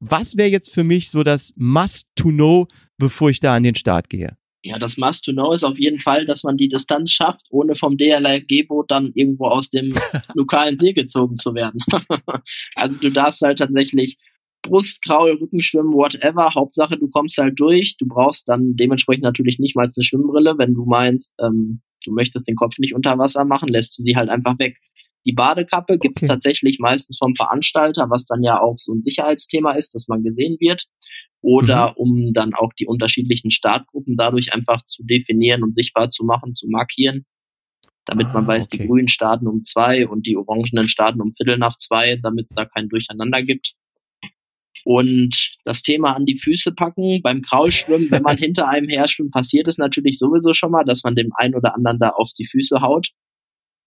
Was wäre jetzt für mich so das Must to know, bevor ich da an den Start gehe? Ja, das Must to know ist auf jeden Fall, dass man die Distanz schafft, ohne vom DLRG-Boot dann irgendwo aus dem lokalen See gezogen zu werden. also du darfst halt tatsächlich Brust, Kraul, Rückenschwimmen, whatever. Hauptsache, du kommst halt durch. Du brauchst dann dementsprechend natürlich nicht mal eine Schwimmbrille. Wenn du meinst, ähm, du möchtest den Kopf nicht unter Wasser machen, lässt du sie halt einfach weg. Die Badekappe gibt's okay. tatsächlich meistens vom Veranstalter, was dann ja auch so ein Sicherheitsthema ist, dass man gesehen wird. Oder mhm. um dann auch die unterschiedlichen Startgruppen dadurch einfach zu definieren und sichtbar zu machen, zu markieren. Damit ah, man weiß, okay. die Grünen starten um zwei und die Orangenen starten um Viertel nach zwei, damit es da kein Durcheinander gibt. Und das Thema an die Füße packen beim Kraulschwimmen, wenn man hinter einem her schwimmt, passiert es natürlich sowieso schon mal, dass man dem einen oder anderen da auf die Füße haut.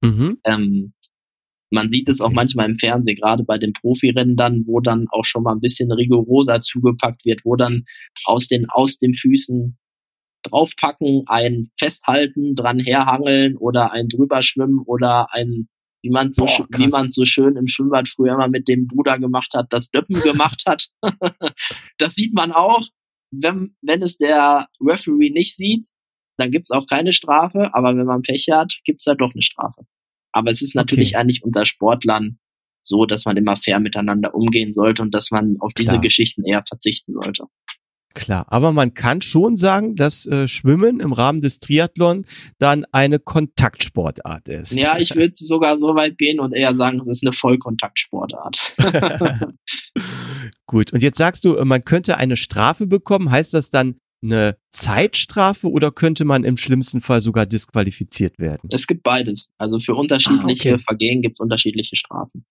Mhm. Ähm, Man sieht es auch manchmal im Fernsehen, gerade bei den Profirennen dann, wo dann auch schon mal ein bisschen rigoroser zugepackt wird, wo dann aus den, aus den Füßen draufpacken, ein Festhalten, dran herhangeln oder ein drüber schwimmen oder ein, wie man so, Boah, wie man so schön im Schwimmbad früher mal mit dem Bruder gemacht hat, das Döppen gemacht hat. das sieht man auch. Wenn, wenn es der Referee nicht sieht, dann gibt's auch keine Strafe, aber wenn man Pech hat, gibt's da doch eine Strafe. Aber es ist natürlich okay. eigentlich unter Sportlern so, dass man immer fair miteinander umgehen sollte und dass man auf diese Geschichten eher verzichten sollte. Klar, aber man kann schon sagen, dass äh, Schwimmen im Rahmen des Triathlon dann eine Kontaktsportart ist. Ja, ich würde sogar so weit gehen und eher sagen, es ist eine Vollkontaktsportart. Gut, und jetzt sagst du, man könnte eine Strafe bekommen. Heißt das dann eine Zeitstrafe oder könnte man im schlimmsten Fall sogar disqualifiziert werden? Es gibt beides. Also für unterschiedliche ah, okay. Vergehen gibt es unterschiedliche Strafen.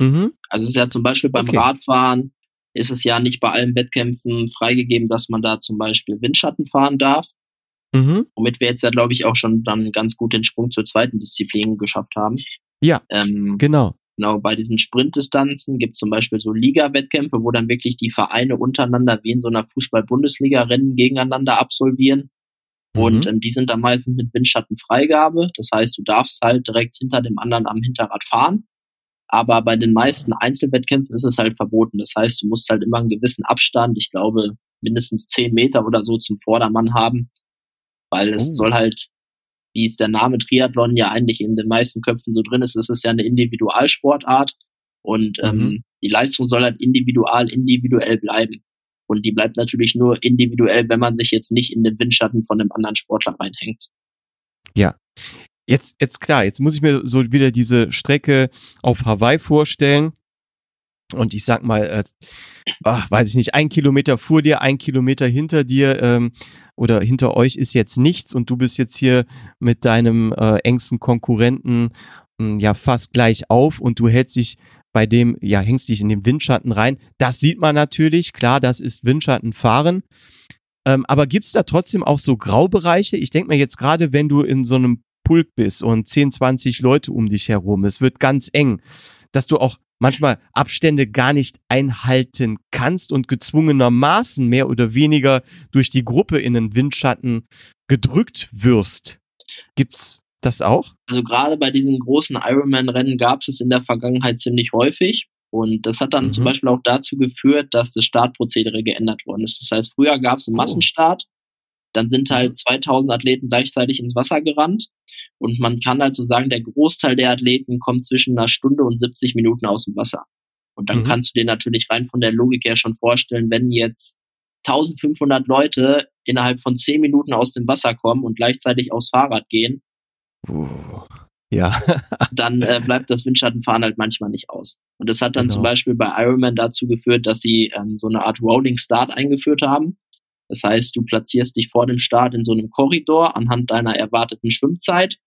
Mhm. Also es ist ja zum Beispiel beim okay. Radfahren ist es ja nicht bei allen Wettkämpfen freigegeben, dass man da zum Beispiel Windschatten fahren darf. Mhm. Womit wir jetzt ja, glaube ich, auch schon dann ganz gut den Sprung zur zweiten Disziplin geschafft haben. Ja, ähm, genau. Genau, bei diesen Sprintdistanzen gibt es zum Beispiel so Liga-Wettkämpfe, wo dann wirklich die Vereine untereinander wie in so einer Fußball-Bundesliga-Rennen gegeneinander absolvieren. Mhm. Und ähm, die sind dann meistens mit Windschattenfreigabe. Das heißt, du darfst halt direkt hinter dem anderen am Hinterrad fahren. Aber bei den meisten Einzelwettkämpfen ist es halt verboten. Das heißt, du musst halt immer einen gewissen Abstand, ich glaube mindestens zehn Meter oder so zum Vordermann haben, weil es oh. soll halt wie es der Name Triathlon ja eigentlich in den meisten Köpfen so drin ist, ist es ja eine Individualsportart und ähm, mhm. die Leistung soll halt individual, individuell bleiben. Und die bleibt natürlich nur individuell, wenn man sich jetzt nicht in den Windschatten von einem anderen Sportler reinhängt. Ja. Jetzt, jetzt klar, jetzt muss ich mir so wieder diese Strecke auf Hawaii vorstellen. Und ich sag mal, äh, ach, weiß ich nicht, ein Kilometer vor dir, ein Kilometer hinter dir. Ähm, oder hinter euch ist jetzt nichts und du bist jetzt hier mit deinem äh, engsten Konkurrenten mh, hm, ja fast gleich auf und du hältst dich bei dem, ja, hängst dich in den Windschatten rein. Das sieht man natürlich, klar, das ist Windschattenfahren. Ähm, aber gibt's da trotzdem auch so Graubereiche? Ich denke mir jetzt gerade, wenn du in so einem Pulk bist und 10, 20 Leute um dich herum, es wird ganz eng, dass du auch manchmal Abstände gar nicht einhalten kannst und gezwungenermaßen mehr oder weniger durch die Gruppe in den Windschatten gedrückt wirst. Gibt's das auch? Also gerade bei diesen großen Ironman-Rennen gab es in der Vergangenheit ziemlich häufig. Und das hat dann mhm. zum Beispiel auch dazu geführt, dass das Startprozedere geändert worden ist. Das heißt, früher gab es einen oh. Massenstart, dann sind halt 2000 mhm. Athleten gleichzeitig ins Wasser gerannt und man kann also sagen, der Großteil der Athleten kommt zwischen einer Stunde und 70 Minuten aus dem Wasser. Und dann mhm. kannst du dir natürlich rein von der Logik her schon vorstellen, wenn jetzt 1500 Leute innerhalb von 10 Minuten aus dem Wasser kommen und gleichzeitig aufs Fahrrad gehen, uh, ja. dann äh, bleibt das Windschattenfahren halt manchmal nicht aus. Und das hat dann genau. zum Beispiel bei Ironman dazu geführt, dass sie ähm, so eine Art Rolling Start eingeführt haben. Das heißt, du platzierst dich vor dem Start in so einem Korridor anhand deiner erwarteten Schwimmzeit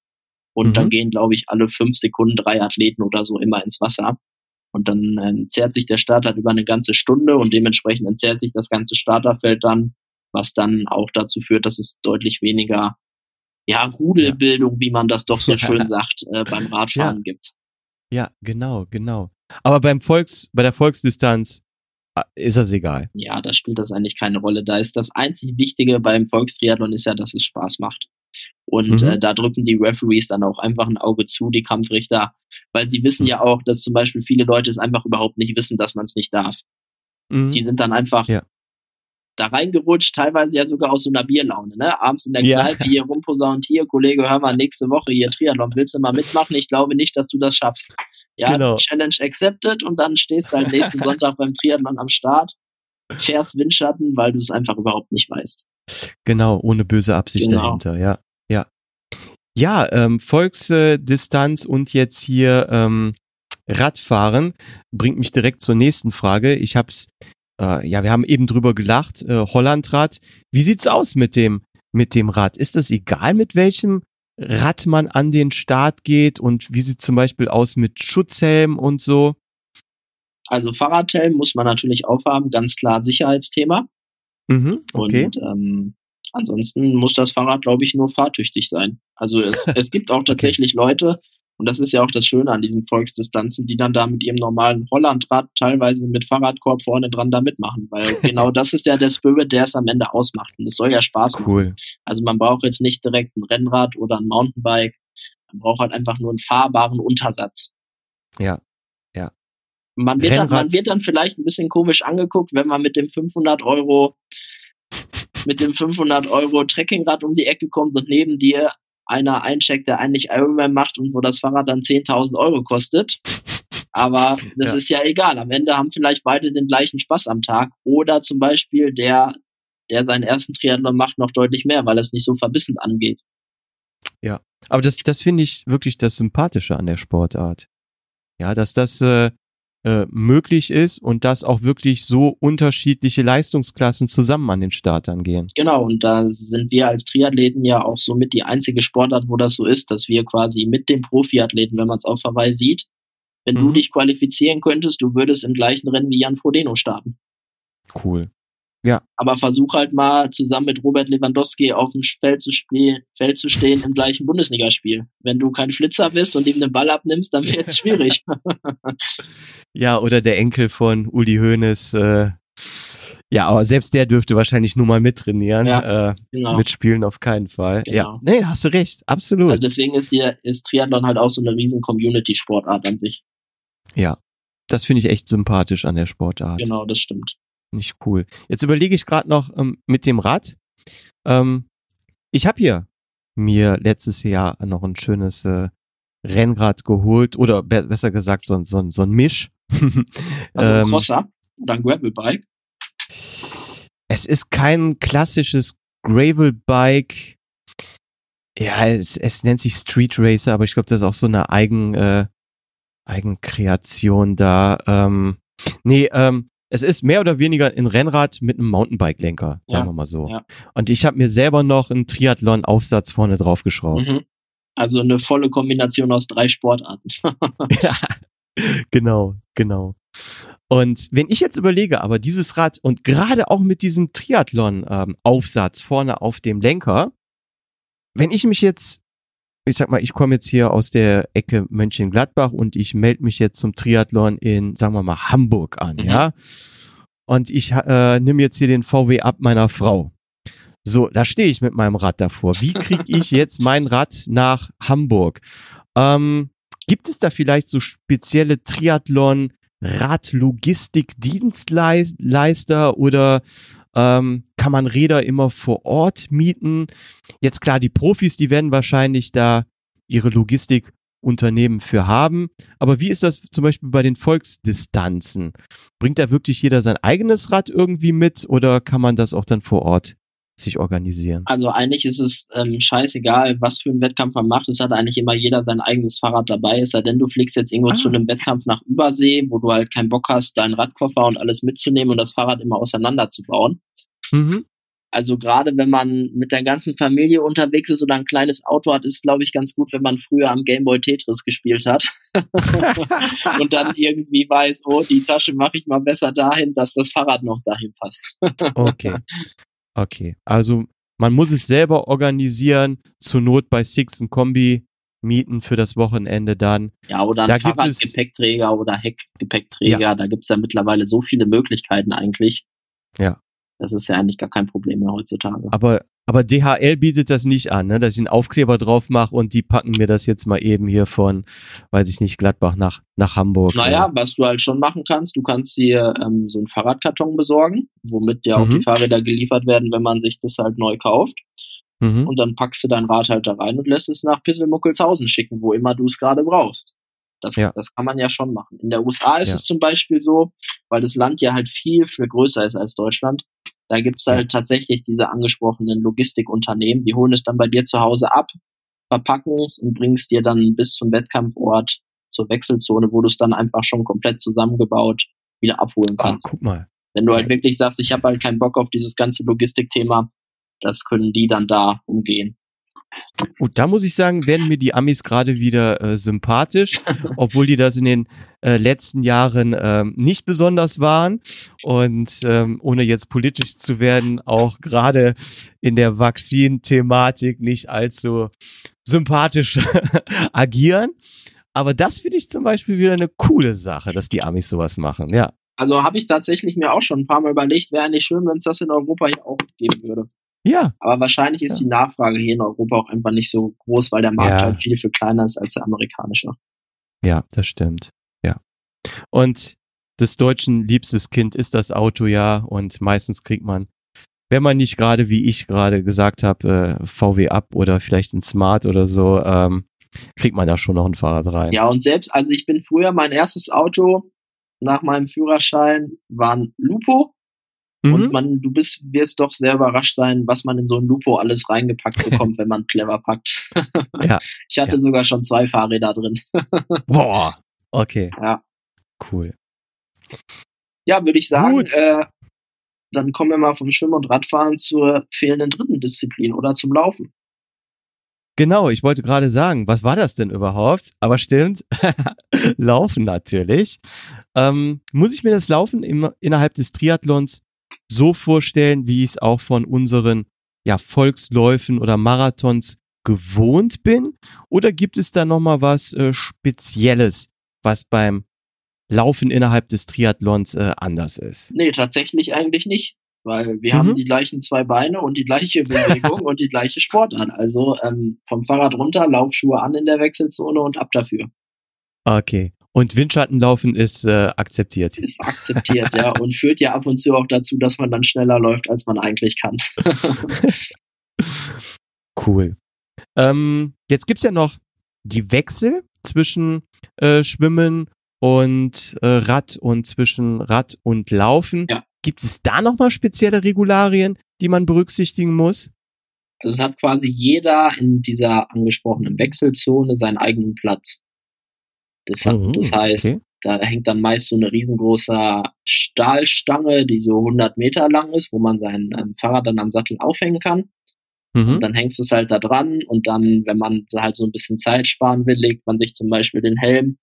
und mhm. dann gehen, glaube ich, alle fünf Sekunden drei Athleten oder so immer ins Wasser. Und dann entzerrt sich der Starter halt über eine ganze Stunde und dementsprechend entzerrt sich das ganze Starterfeld dann, was dann auch dazu führt, dass es deutlich weniger ja, Rudelbildung, ja. wie man das doch so schön sagt, äh, beim Radfahren ja. gibt. Ja, genau, genau. Aber beim Volks, bei der Volksdistanz ah, ist das egal. Ja, da spielt das eigentlich keine Rolle. Da ist das einzig Wichtige beim Volkstriathlon ist ja, dass es Spaß macht. Und mhm. äh, da drücken die Referees dann auch einfach ein Auge zu, die Kampfrichter, weil sie wissen ja auch, dass zum Beispiel viele Leute es einfach überhaupt nicht wissen, dass man es nicht darf. Mhm. Die sind dann einfach ja. da reingerutscht, teilweise ja sogar aus so einer Bierlaune, ne? Abends in der ja. Kneipe hier rumposaunt, hier, Kollege, hör mal, nächste Woche hier Triathlon, willst du mal mitmachen? Ich glaube nicht, dass du das schaffst. Ja, genau. Challenge accepted und dann stehst du halt nächsten Sonntag beim Triathlon am Start, fährst Windschatten, weil du es einfach überhaupt nicht weißt. Genau, ohne böse Absicht genau. dahinter, ja. Ja, ähm, Volksdistanz und jetzt hier ähm, Radfahren bringt mich direkt zur nächsten Frage. Ich hab's, äh, ja, wir haben eben drüber gelacht, äh, Hollandrad. Wie sieht's aus mit dem mit dem Rad? Ist es egal, mit welchem Rad man an den Start geht und wie sieht zum Beispiel aus mit Schutzhelm und so? Also Fahrradhelm muss man natürlich aufhaben, ganz klar Sicherheitsthema. Mhm, okay. Und ähm, Ansonsten muss das Fahrrad, glaube ich, nur fahrtüchtig sein. Also es, es gibt auch tatsächlich okay. Leute, Und das ist ja auch das Schöne an diesen Volksdistanzen, die dann da mit ihrem normalen Hollandrad teilweise mit Fahrradkorb vorne dran da mitmachen. Weil genau das ist ja der Spirit, der es am Ende ausmacht. Und es soll ja Spaß machen. Cool. Also man braucht jetzt nicht direkt ein Rennrad oder ein Mountainbike. Man braucht halt einfach nur einen fahrbaren Untersatz. Ja. Man wird, dann, man wird dann vielleicht ein bisschen komisch angeguckt, wenn man mit dem 500 Euro, mit dem 500 Euro Trekkingrad um die Ecke kommt und neben dir einer eincheckt, der eigentlich Ironman macht und wo das Fahrrad dann 10.000 Euro kostet. Aber das Ja. ist ja egal. Am Ende haben vielleicht beide den gleichen Spaß am Tag. Oder zum Beispiel der, der seinen ersten Triathlon macht, noch deutlich mehr, weil es nicht so verbissend angeht. Aber das, das finde ich wirklich das Sympathische an der Sportart. Ja, dass das äh, äh, möglich ist und dass auch wirklich so unterschiedliche Leistungsklassen zusammen an den Startern gehen. Genau, und da sind wir als Triathleten ja auch somit die einzige Sportart, wo das so ist, dass wir quasi mit dem Profiathleten, wenn man es auf Hawaii sieht, wenn du Mhm. dich qualifizieren könntest, du würdest im gleichen Rennen wie Jan Frodeno starten. Cool. Aber versuch halt mal zusammen mit Robert Lewandowski auf dem Feld zu, spiel Feld zu stehen im gleichen Bundesligaspiel. Wenn du kein Flitzer bist und ihm den Ball abnimmst, dann wird es schwierig. Ja, oder der Enkel von Uli Hoeneß. Äh, ja, aber selbst der dürfte wahrscheinlich nur mal mittrainieren. Äh, genau. Mitspielen auf keinen Fall. Genau. Ja, nee, hast du recht. Absolut. Also deswegen ist, hier, ist Triathlon halt auch so eine riesen Community-Sportart an sich. ja, das finde ich echt sympathisch an der Sportart. Genau, das stimmt. Nicht cool. Jetzt überlege ich gerade noch ähm, mit dem Rad. Ähm, ich habe hier mir letztes Jahr noch ein schönes äh, Rennrad geholt oder be besser gesagt so, ein- so, ein- so ein Misch. Also ein Ähm, Crosser oder ein Gravelbike. es ist kein klassisches Gravelbike. Ja, es, es nennt sich Street Racer, aber ich glaube, das ist auch so eine Eigen, äh, Eigenkreation da. Ähm, nee, ähm, es ist mehr oder weniger ein Rennrad mit einem Mountainbike-Lenker, sagen Ja, wir mal so. ja. Und ich habe mir selber noch einen Triathlon-Aufsatz vorne drauf geschraubt. Mhm. Also eine volle Kombination aus drei Sportarten. Ja, genau, genau. Und wenn ich jetzt überlege, aber dieses Rad und gerade auch mit diesem Triathlon-Aufsatz vorne auf dem Lenker, wenn ich mich jetzt, ich sag mal, ich komme jetzt hier aus der Ecke Mönchengladbach und ich melde mich jetzt zum Triathlon in, sagen wir mal, Hamburg an, Mhm. ja. Und ich äh, nehme jetzt hier den VW ab meiner Frau. So, da stehe ich mit meinem Rad davor. Wie kriege ich jetzt mein Rad nach Hamburg? Ähm, gibt es da vielleicht so spezielle Triathlon Radlogistikdienstleister oder ähm, kann man Räder immer vor Ort mieten? Jetzt klar, die Profis, die werden wahrscheinlich da ihre Logistikunternehmen für haben. Aber wie ist das zum Beispiel bei den Volksdistanzen? Bringt da wirklich jeder sein eigenes Rad irgendwie mit oder kann man das auch dann vor Ort sich organisieren? Also eigentlich ist es ähm, scheißegal, was für einen Wettkampf man macht. Es hat eigentlich immer jeder sein eigenes Fahrrad dabei. Es sei denn, du fliegst jetzt irgendwo Ah. zu einem Wettkampf nach Übersee, wo du halt keinen Bock hast, deinen Radkoffer und alles mitzunehmen und das Fahrrad immer auseinanderzubauen. Mhm. Also gerade wenn man mit der ganzen Familie unterwegs ist oder ein kleines Auto hat, ist glaube ich ganz gut, wenn man früher am Gameboy Tetris gespielt hat und dann irgendwie weiß, oh, die Tasche mache ich mal besser dahin, dass das Fahrrad noch dahin passt. Okay. Okay. Also man muss es selber organisieren, zur Not bei Six ein Kombi mieten für das Wochenende dann. Ja, oder ein Da gibt es- Fahrradgepäckträger oder Heckgepäckträger. Da gibt's ja mittlerweile so viele Möglichkeiten eigentlich. Ja. Das ist ja eigentlich gar kein Problem mehr heutzutage. Aber, aber DHL bietet das nicht an, ne? dass ich einen Aufkleber drauf mache und die packen mir das jetzt mal eben hier von, weiß ich nicht, Gladbach nach, nach Hamburg. Naja, was du halt schon machen kannst, du kannst dir ähm, so einen Fahrradkarton besorgen, womit ja auch Mhm. die Fahrräder geliefert werden, wenn man sich das halt neu kauft. Mhm. Und dann packst du dein Rad halt da rein und lässt es nach Pisselmuckelshausen schicken, wo immer du es gerade brauchst. Das, Ja. das kann man ja schon machen. In der USA ist Ja. es zum Beispiel so, weil das Land ja halt viel, viel größer ist als Deutschland. Da gibt's halt tatsächlich diese angesprochenen Logistikunternehmen, die holen es dann bei dir zu Hause ab, verpacken es und bringen es dir dann bis zum Wettkampfort zur Wechselzone, wo du es dann einfach schon komplett zusammengebaut wieder abholen Ah, kannst. guck mal. Wenn du halt wirklich sagst, ich habe halt keinen Bock auf dieses ganze Logistikthema, das können die dann da umgehen. Und da muss ich sagen, werden mir die Amis gerade wieder äh, sympathisch, obwohl die das in den äh, letzten Jahren ähm, nicht besonders waren. Und ähm, ohne jetzt politisch zu werden, auch gerade in der Vakzin-Thematik nicht allzu sympathisch agieren. Aber das finde ich zum Beispiel wieder eine coole Sache, dass die Amis sowas machen, ja. Also habe ich tatsächlich mir auch schon ein paar Mal überlegt, wäre nicht schön, wenn es das in Europa hier auch geben würde. Ja. Aber wahrscheinlich ist Ja. die Nachfrage hier in Europa auch einfach nicht so groß, weil der Markt Ja. halt viel, viel kleiner ist als der amerikanische. Ja, das stimmt. Ja. Und des Deutschen liebstes Kind ist das Auto ja und meistens kriegt man, wenn man nicht gerade, wie ich gerade gesagt habe, äh, VW ab oder vielleicht ein Smart oder so, ähm, kriegt man da schon noch ein Fahrrad rein. Ja, und selbst, also ich bin früher, mein erstes Auto nach meinem Führerschein war ein Lupo. Und Mhm. man, du bist, wirst doch sehr überrascht sein, was man in so ein Lupo alles reingepackt bekommt, wenn man clever packt. Ja. Ich hatte Ja. sogar schon zwei Fahrräder drin. Boah. Okay, Ja. cool. Ja, würde ich sagen, äh, dann kommen wir mal vom Schwimmen und Radfahren zur fehlenden dritten Disziplin oder zum Laufen. Genau, ich wollte gerade sagen, was war das denn überhaupt? Aber stimmt, Laufen natürlich. Ähm, muss ich mir das Laufen im, innerhalb des Triathlons so vorstellen, wie ich es auch von unseren ja, Volksläufen oder Marathons gewohnt bin? Oder gibt es da nochmal was äh, Spezielles, was beim Laufen innerhalb des Triathlons äh, anders ist? Nee, tatsächlich eigentlich nicht. Weil wir Mhm. haben die gleichen zwei Beine und die gleiche Bewegung und die gleiche Sportart. Also ähm, vom Fahrrad runter, Laufschuhe an in der Wechselzone und ab dafür. Okay. Und Windschattenlaufen ist äh, akzeptiert. Ist akzeptiert, ja. Und führt ja ab und zu auch dazu, dass man dann schneller läuft, als man eigentlich kann. Cool. Ähm, jetzt gibt's ja noch die Wechsel zwischen äh, Schwimmen und äh, Rad und zwischen Rad und Laufen. Ja. Gibt es da nochmal spezielle Regularien, die man berücksichtigen muss? Also es hat quasi jeder in dieser angesprochenen Wechselzone seinen eigenen Platz. Das, hat, Mhm, das heißt, okay. da hängt dann meist so eine riesengroße Stahlstange, die so 100 Meter lang ist, wo man sein ähm, Fahrrad dann am Sattel aufhängen kann. Mhm. Und dann hängst du es halt da dran und dann, wenn man da halt so ein bisschen Zeit sparen will, legt man sich zum Beispiel den Helm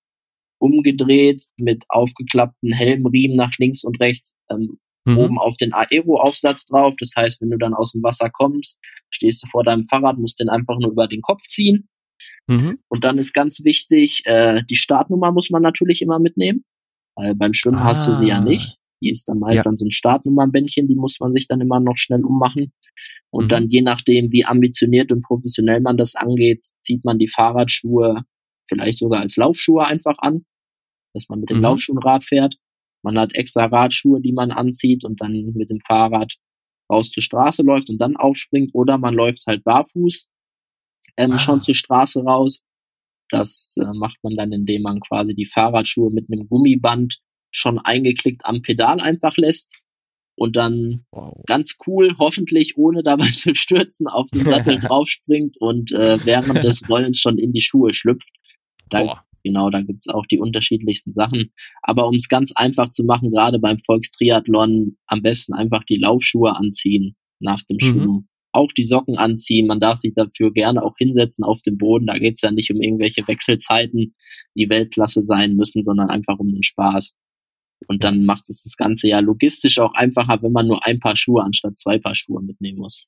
umgedreht mit aufgeklappten Helmriemen nach links und rechts ähm, Mhm. oben auf den Aero-Aufsatz drauf. Das heißt, wenn du dann aus dem Wasser kommst, stehst du vor deinem Fahrrad, musst den einfach nur über den Kopf ziehen. Mhm. Und dann ist ganz wichtig, äh, die Startnummer muss man natürlich immer mitnehmen. Weil beim Schwimmen hast du sie ja Ah. nicht. Die ist dann meist Ja. an so ein Startnummernbändchen, die muss man sich dann immer noch schnell ummachen. Und Mhm. dann je nachdem, wie ambitioniert und professionell man das angeht, zieht man die Fahrradschuhe vielleicht sogar als Laufschuhe einfach an, dass man mit den Mhm. Laufschuhen Rad fährt. Man hat extra Radschuhe, die man anzieht und dann mit dem Fahrrad raus zur Straße läuft und dann aufspringt. Oder man läuft halt barfuß ähm, Ah. schon zur Straße raus. Das äh, macht man dann, indem man quasi die Fahrradschuhe mit einem Gummiband schon eingeklickt am Pedal einfach lässt und dann Wow. ganz cool, hoffentlich ohne dabei zu stürzen, auf den Sattel draufspringt und äh, während des Rollens schon in die Schuhe schlüpft. Da, Boah. genau, da gibt's auch die unterschiedlichsten Sachen. Aber um es ganz einfach zu machen, gerade beim Volkstriathlon, am besten einfach die Laufschuhe anziehen nach dem Mhm. Schwimmen. Auch die Socken anziehen. Man darf sich dafür gerne auch hinsetzen auf dem Boden. Da geht's ja nicht um irgendwelche Wechselzeiten, die Weltklasse sein müssen, sondern einfach um den Spaß. Und dann macht es das Ganze ja logistisch auch einfacher, wenn man nur ein Paar Schuhe anstatt zwei Paar Schuhe mitnehmen muss.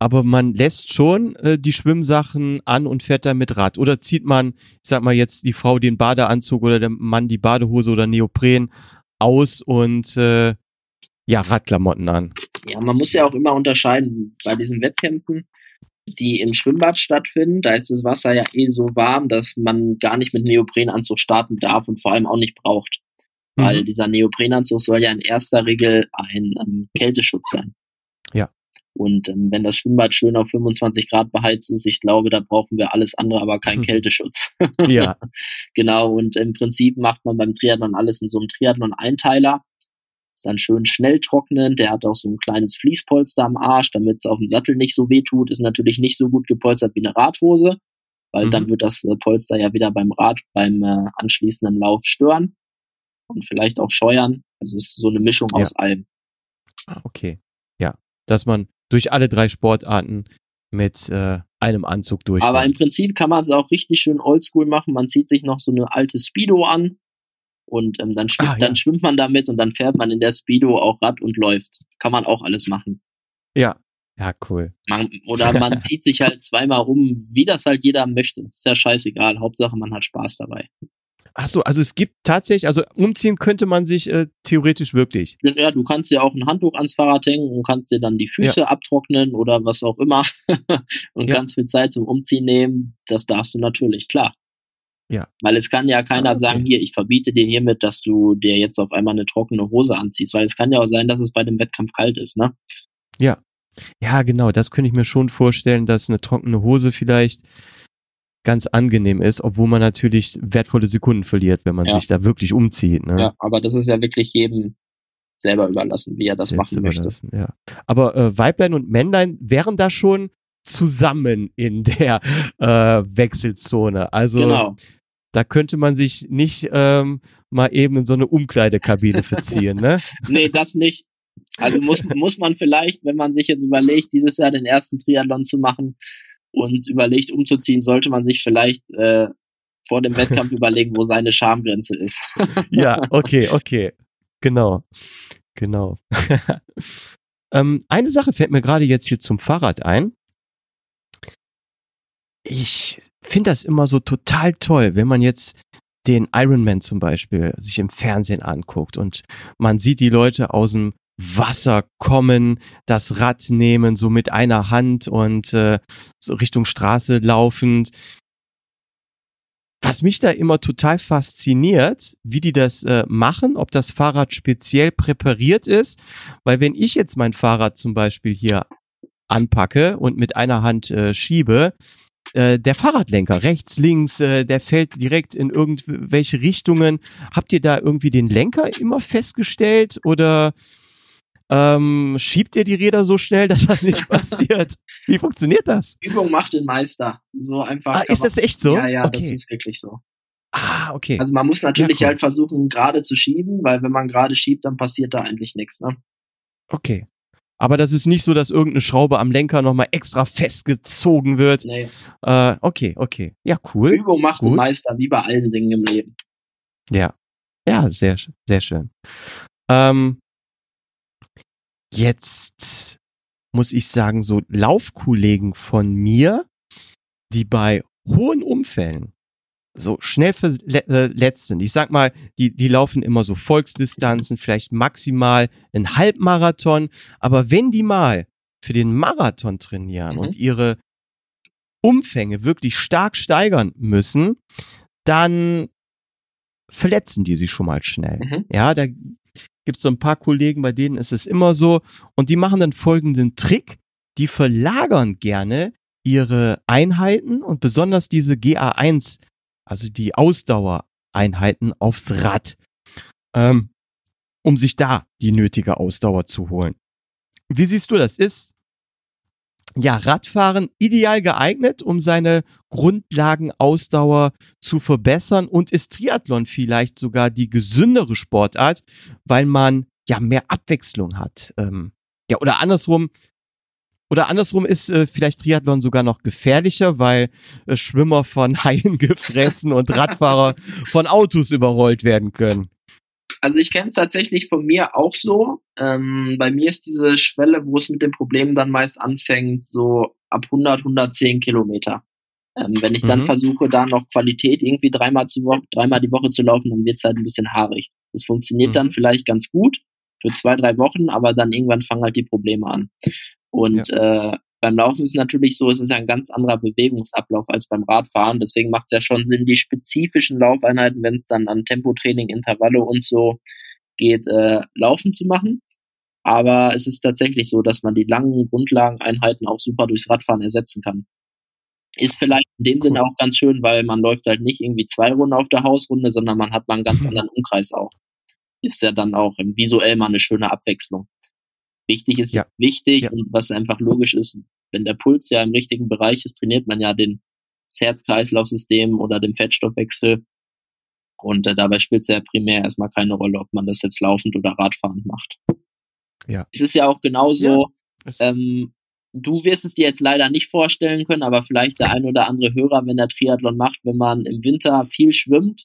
Aber man lässt schon äh, die Schwimmsachen an und fährt dann mit Rad. Oder zieht man, ich sag mal jetzt, die Frau den Badeanzug oder der Mann die Badehose oder Neopren aus und äh, ja, Radklamotten an. Ja, man muss ja auch immer unterscheiden bei diesen Wettkämpfen, die im Schwimmbad stattfinden. Da ist das Wasser ja eh so warm, dass man gar nicht mit Neoprenanzug starten darf und vor allem auch nicht braucht. Weil Mhm. dieser Neoprenanzug soll ja in erster Regel ein ähm, Kälteschutz sein. Ja. Und ähm, wenn das Schwimmbad schön auf 25 Grad beheizt ist, ich glaube, da brauchen wir alles andere, aber keinen Hm. Kälteschutz. Ja. Genau, und im Prinzip macht man beim Triathlon alles in so einem Triathlon-Einteiler. Ist dann schön schnell trocknen. Der hat auch so ein kleines Fließpolster am Arsch, damit es auf dem Sattel nicht so weh tut. Ist natürlich nicht so gut gepolstert wie eine Radhose, weil Mhm. dann wird das äh, Polster ja wieder beim Rad, beim äh, anschließenden Lauf stören und vielleicht auch scheuern. Also es ist so eine Mischung Ja. aus allem. Ah, Okay. Ja. Dass man durch alle drei Sportarten mit äh, einem Anzug durch. Aber im Prinzip kann man es auch richtig schön oldschool machen. Man zieht sich noch so eine alte Speedo an und ähm, dann, schwimmt, ah, ja. dann schwimmt man damit und dann fährt man in der Speedo auch Rad und läuft. Kann man auch alles machen. Ja, ja, cool. Man, oder man zieht sich halt zweimal um, wie das halt jeder möchte. Ist ja scheißegal. Hauptsache, man hat Spaß dabei. Ach so, also es gibt tatsächlich, also umziehen könnte man sich äh, theoretisch wirklich. Ja, du kannst ja auch ein Handtuch ans Fahrrad hängen und kannst dir dann die Füße ja. abtrocknen oder was auch immer und ja. ganz viel Zeit zum Umziehen nehmen. Das darfst du natürlich, klar. Ja. Weil es kann ja keiner ah, okay. sagen, hier, ich verbiete dir hiermit, dass du dir jetzt auf einmal eine trockene Hose anziehst, weil es kann ja auch sein, dass es bei dem Wettkampf kalt ist, ne? Ja. Ja, genau, das könnte ich mir schon vorstellen, dass eine trockene Hose vielleicht ganz angenehm ist, obwohl man natürlich wertvolle Sekunden verliert, wenn man ja. sich da wirklich umzieht. Ne? Ja, aber das ist ja wirklich jedem selber überlassen, wie er das Selbst machen möchte. Ja. Aber äh, Weiblein und Männlein wären da schon zusammen in der äh, Wechselzone. Also genau. Da könnte man sich nicht ähm, mal eben in so eine Umkleidekabine verziehen, ne? nee, das nicht. Also muss, muss man vielleicht, wenn man sich jetzt überlegt, dieses Jahr den ersten Triathlon zu machen, und überlegt umzuziehen, sollte man sich vielleicht äh, vor dem Wettkampf überlegen, wo seine Schamgrenze ist. ja, okay, okay. Genau. Genau. ähm, eine Sache fällt mir gerade jetzt hier zum Fahrrad ein. Ich finde das immer so total toll, wenn man jetzt den Ironman zum Beispiel sich im Fernsehen anguckt und man sieht die Leute aus dem Wasser kommen, das Rad nehmen, so mit einer Hand und äh, so Richtung Straße laufend. Was mich da immer total fasziniert, wie die das äh, machen, ob das Fahrrad speziell präpariert ist, weil wenn ich jetzt mein Fahrrad zum Beispiel hier anpacke und mit einer Hand äh, schiebe, äh, der Fahrradlenker rechts, links, äh, der fällt direkt in irgendwelche Richtungen. Habt ihr da irgendwie den Lenker immer festgestellt oder ähm, schiebt ihr die Räder so schnell, dass das nicht passiert? Wie funktioniert das? Übung macht den Meister. So einfach. Ah, ist das echt so? Ja, ja, okay. das ist wirklich so. Ah, okay. Also man muss natürlich ja, cool. halt versuchen, gerade zu schieben, weil wenn man gerade schiebt, dann passiert da eigentlich nichts, ne? Okay. Aber das ist nicht so, dass irgendeine Schraube am Lenker nochmal extra festgezogen wird. Nee. Äh, okay, okay. Ja, cool. Übung macht Gut. den Meister, wie bei allen Dingen im Leben. Ja. Ja, sehr, sehr schön. Ähm, Jetzt muss ich sagen, so Laufkollegen von mir, die bei hohen Umfällen so schnell verletzt sind. Ich sag mal, die, die laufen immer so Volksdistanzen, vielleicht maximal einen Halbmarathon. Aber wenn die mal für den Marathon trainieren mhm. und ihre Umfänge wirklich stark steigern müssen, dann verletzen die sich schon mal schnell. Mhm. Ja, da gibt es so ein paar Kollegen, bei denen ist es immer so. Und die machen dann folgenden Trick. Die verlagern gerne ihre Einheiten und besonders diese GA1, also die Ausdauereinheiten aufs Rad, ähm, um sich da die nötige Ausdauer zu holen. Wie siehst du das? Ist ja, Radfahren ideal geeignet, um seine Grundlagenausdauer zu verbessern und ist Triathlon vielleicht sogar die gesündere Sportart, weil man ja mehr Abwechslung hat. Ähm, ja, oder andersrum, oder andersrum ist äh, vielleicht Triathlon sogar noch gefährlicher, weil äh, Schwimmer von Haien gefressen und Radfahrer von Autos überrollt werden können. Also ich kenne es tatsächlich von mir auch so. Ähm, bei mir ist diese Schwelle, wo es mit dem Problem dann meist anfängt, so ab 100, 110 Kilometer. Ähm, wenn ich dann mhm. versuche, da noch Qualität irgendwie dreimal, zu Woche, dreimal die Woche zu laufen, dann wird es halt ein bisschen haarig. Das funktioniert mhm. dann vielleicht ganz gut für zwei, drei Wochen, aber dann irgendwann fangen halt die Probleme an. Und ja. äh, beim Laufen ist es natürlich so, es ist ja ein ganz anderer Bewegungsablauf als beim Radfahren. Deswegen macht es ja schon Sinn, die spezifischen Laufeinheiten, wenn es dann an Tempotraining, Intervalle und so geht, äh, laufen zu machen. Aber es ist tatsächlich so, dass man die langen Grundlageneinheiten auch super durchs Radfahren ersetzen kann. Ist vielleicht in dem Sinne auch ganz schön, weil man läuft halt nicht irgendwie zwei Runden auf der Hausrunde, sondern man hat mal einen ganz anderen Umkreis auch. Ist ja dann auch visuell mal eine schöne Abwechslung. Wichtig ist ja. wichtig ja. und was einfach logisch ist, wenn der Puls ja im richtigen Bereich ist, trainiert man ja den, das Herz-Kreislauf-System oder den Fettstoffwechsel. Und äh, dabei spielt es ja primär erstmal keine Rolle, ob man das jetzt laufend oder Radfahrend macht. Ja. Es ist ja auch genauso, ja, ähm, du wirst es dir jetzt leider nicht vorstellen können, aber vielleicht der ein oder andere Hörer, wenn er Triathlon macht, wenn man im Winter viel schwimmt,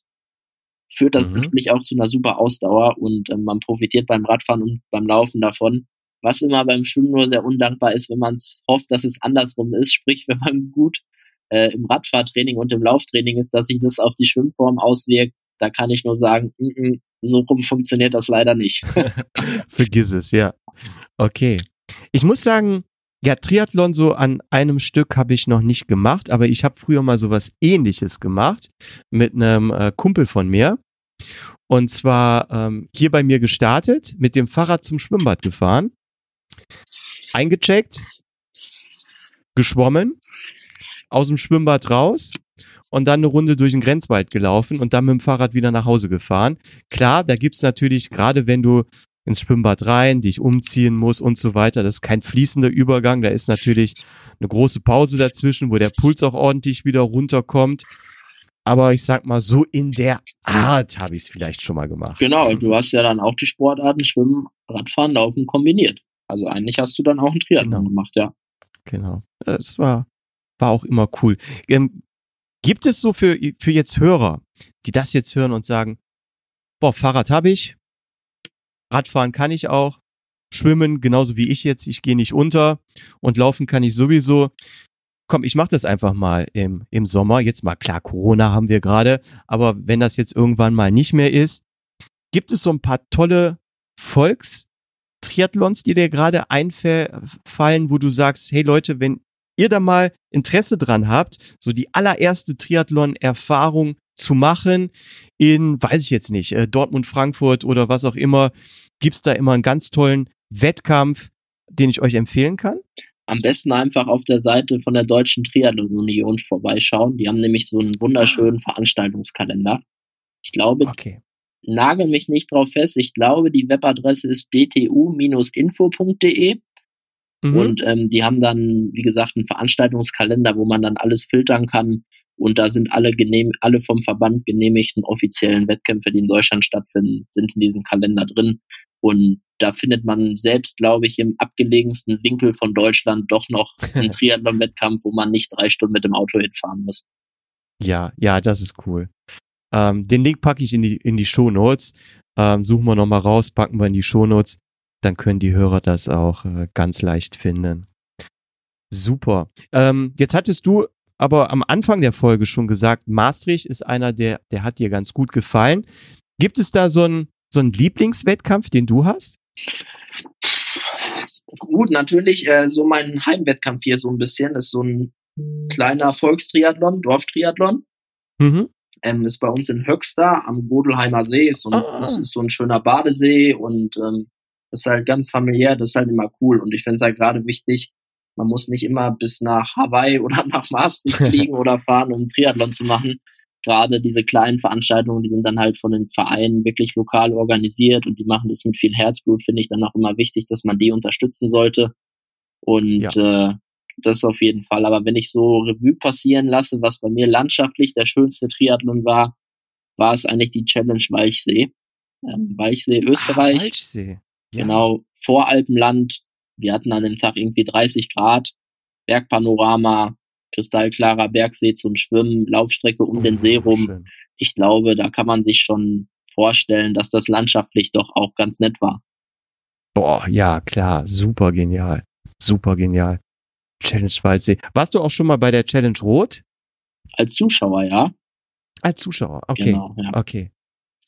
führt das mhm. natürlich auch zu einer super Ausdauer und äh, man profitiert beim Radfahren und beim Laufen davon. Was immer beim Schwimmen nur sehr undankbar ist, wenn man hofft, dass es andersrum ist, sprich, wenn man gut äh, im Radfahrtraining und im Lauftraining ist, dass sich das auf die Schwimmform auswirkt. Da kann ich nur sagen, mm -mm, so rum funktioniert das leider nicht. Vergiss es, ja. Okay. Ich muss sagen, ja, Triathlon so an einem Stück habe ich noch nicht gemacht, aber ich habe früher mal sowas ähnliches gemacht mit einem äh, Kumpel von mir. Und zwar ähm, hier bei mir gestartet, mit dem Fahrrad zum Schwimmbad gefahren, eingecheckt, geschwommen, aus dem Schwimmbad raus und dann eine Runde durch den Grenzwald gelaufen und dann mit dem Fahrrad wieder nach Hause gefahren. Klar, da gibt's natürlich, gerade wenn du ins Schwimmbad rein, dich umziehen muss und so weiter. Das ist kein fließender Übergang. Da ist natürlich eine große Pause dazwischen, wo der Puls auch ordentlich wieder runterkommt. Aber ich sag mal, so in der Art habe ich es vielleicht schon mal gemacht. Genau, du hast ja dann auch die Sportarten Schwimmen, Radfahren, Laufen kombiniert. Also eigentlich hast du dann auch einen Triathlon genau. gemacht, ja. Genau. Das war, war auch immer cool. Ähm, gibt es so für, für jetzt Hörer, die das jetzt hören und sagen, boah, Fahrrad habe ich, Radfahren kann ich auch, schwimmen genauso wie ich jetzt, ich gehe nicht unter und laufen kann ich sowieso. Komm, ich mache das einfach mal im, im Sommer. Jetzt mal klar, Corona haben wir gerade, aber wenn das jetzt irgendwann mal nicht mehr ist, gibt es so ein paar tolle Volkstriathlons, die dir gerade einfallen, wo du sagst, hey Leute, wenn ihr da mal Interesse dran habt, so die allererste Triathlon-Erfahrung zu machen in, weiß ich jetzt nicht, äh, Dortmund, Frankfurt oder was auch immer, gibt's da immer einen ganz tollen Wettkampf, den ich euch empfehlen kann? Am besten einfach auf der Seite von der Deutschen Triathlon Union vorbeischauen. Die haben nämlich so einen wunderschönen Veranstaltungskalender. Ich glaube, okay. Nagel mich nicht drauf fest. Ich glaube, die Webadresse ist dtu-info.de. Mhm. Und ähm, die haben dann, wie gesagt, einen Veranstaltungskalender, wo man dann alles filtern kann, und da sind alle, genehm, alle vom Verband genehmigten offiziellen Wettkämpfe, die in Deutschland stattfinden, sind in diesem Kalender drin. Und da findet man selbst, glaube ich, im abgelegensten Winkel von Deutschland doch noch einen Triathlon-Wettkampf, wo man nicht drei Stunden mit dem Auto hinfahren muss. Ja, ja, das ist cool. Ähm, den Link packe ich in die, in die Show Notes. Ähm, suchen wir nochmal raus, packen wir in die Show Notes. Dann können die Hörer das auch äh, ganz leicht finden. Super. Ähm, jetzt hattest du aber am Anfang der Folge schon gesagt, Maastricht ist einer, der, der hat dir ganz gut gefallen. Gibt es da so einen, so einen Lieblingswettkampf, den du hast? Gut, natürlich äh, so mein Heimwettkampf hier so ein bisschen. Das ist so ein kleiner Volkstriathlon, Dorftriathlon. Mhm. Ähm, ist bei uns in Höxter am Bodelheimer See. Ist so ein, ah. ist, ist so ein schöner Badesee und ähm, ist halt ganz familiär. Das ist halt immer cool. Und ich finde es halt gerade wichtig, man muss nicht immer bis nach Hawaii oder nach Maastricht fliegen oder fahren, um Triathlon zu machen. Gerade diese kleinen Veranstaltungen, die sind dann halt von den Vereinen wirklich lokal organisiert und die machen das mit viel Herzblut, finde ich dann auch immer wichtig, dass man die unterstützen sollte. Und ja. äh, das auf jeden Fall. Aber wenn ich so Revue passieren lasse, was bei mir landschaftlich der schönste Triathlon war, war es eigentlich die Challenge Weichsee. Ähm, Weichsee, Österreich. Ach, Weichsee. Ja. Genau, Voralpenland, wir hatten an dem Tag irgendwie 30 Grad, Bergpanorama, kristallklarer Bergsee zum Schwimmen, Laufstrecke um den See rum. Schön. Ich glaube, da kann man sich schon vorstellen, dass das landschaftlich doch auch ganz nett war. Boah, ja, klar, super genial. Super genial. Challenge Waldsee. Warst du auch schon mal bei der Challenge Rot? Als Zuschauer, ja. Als Zuschauer, okay. Genau, ja. Okay.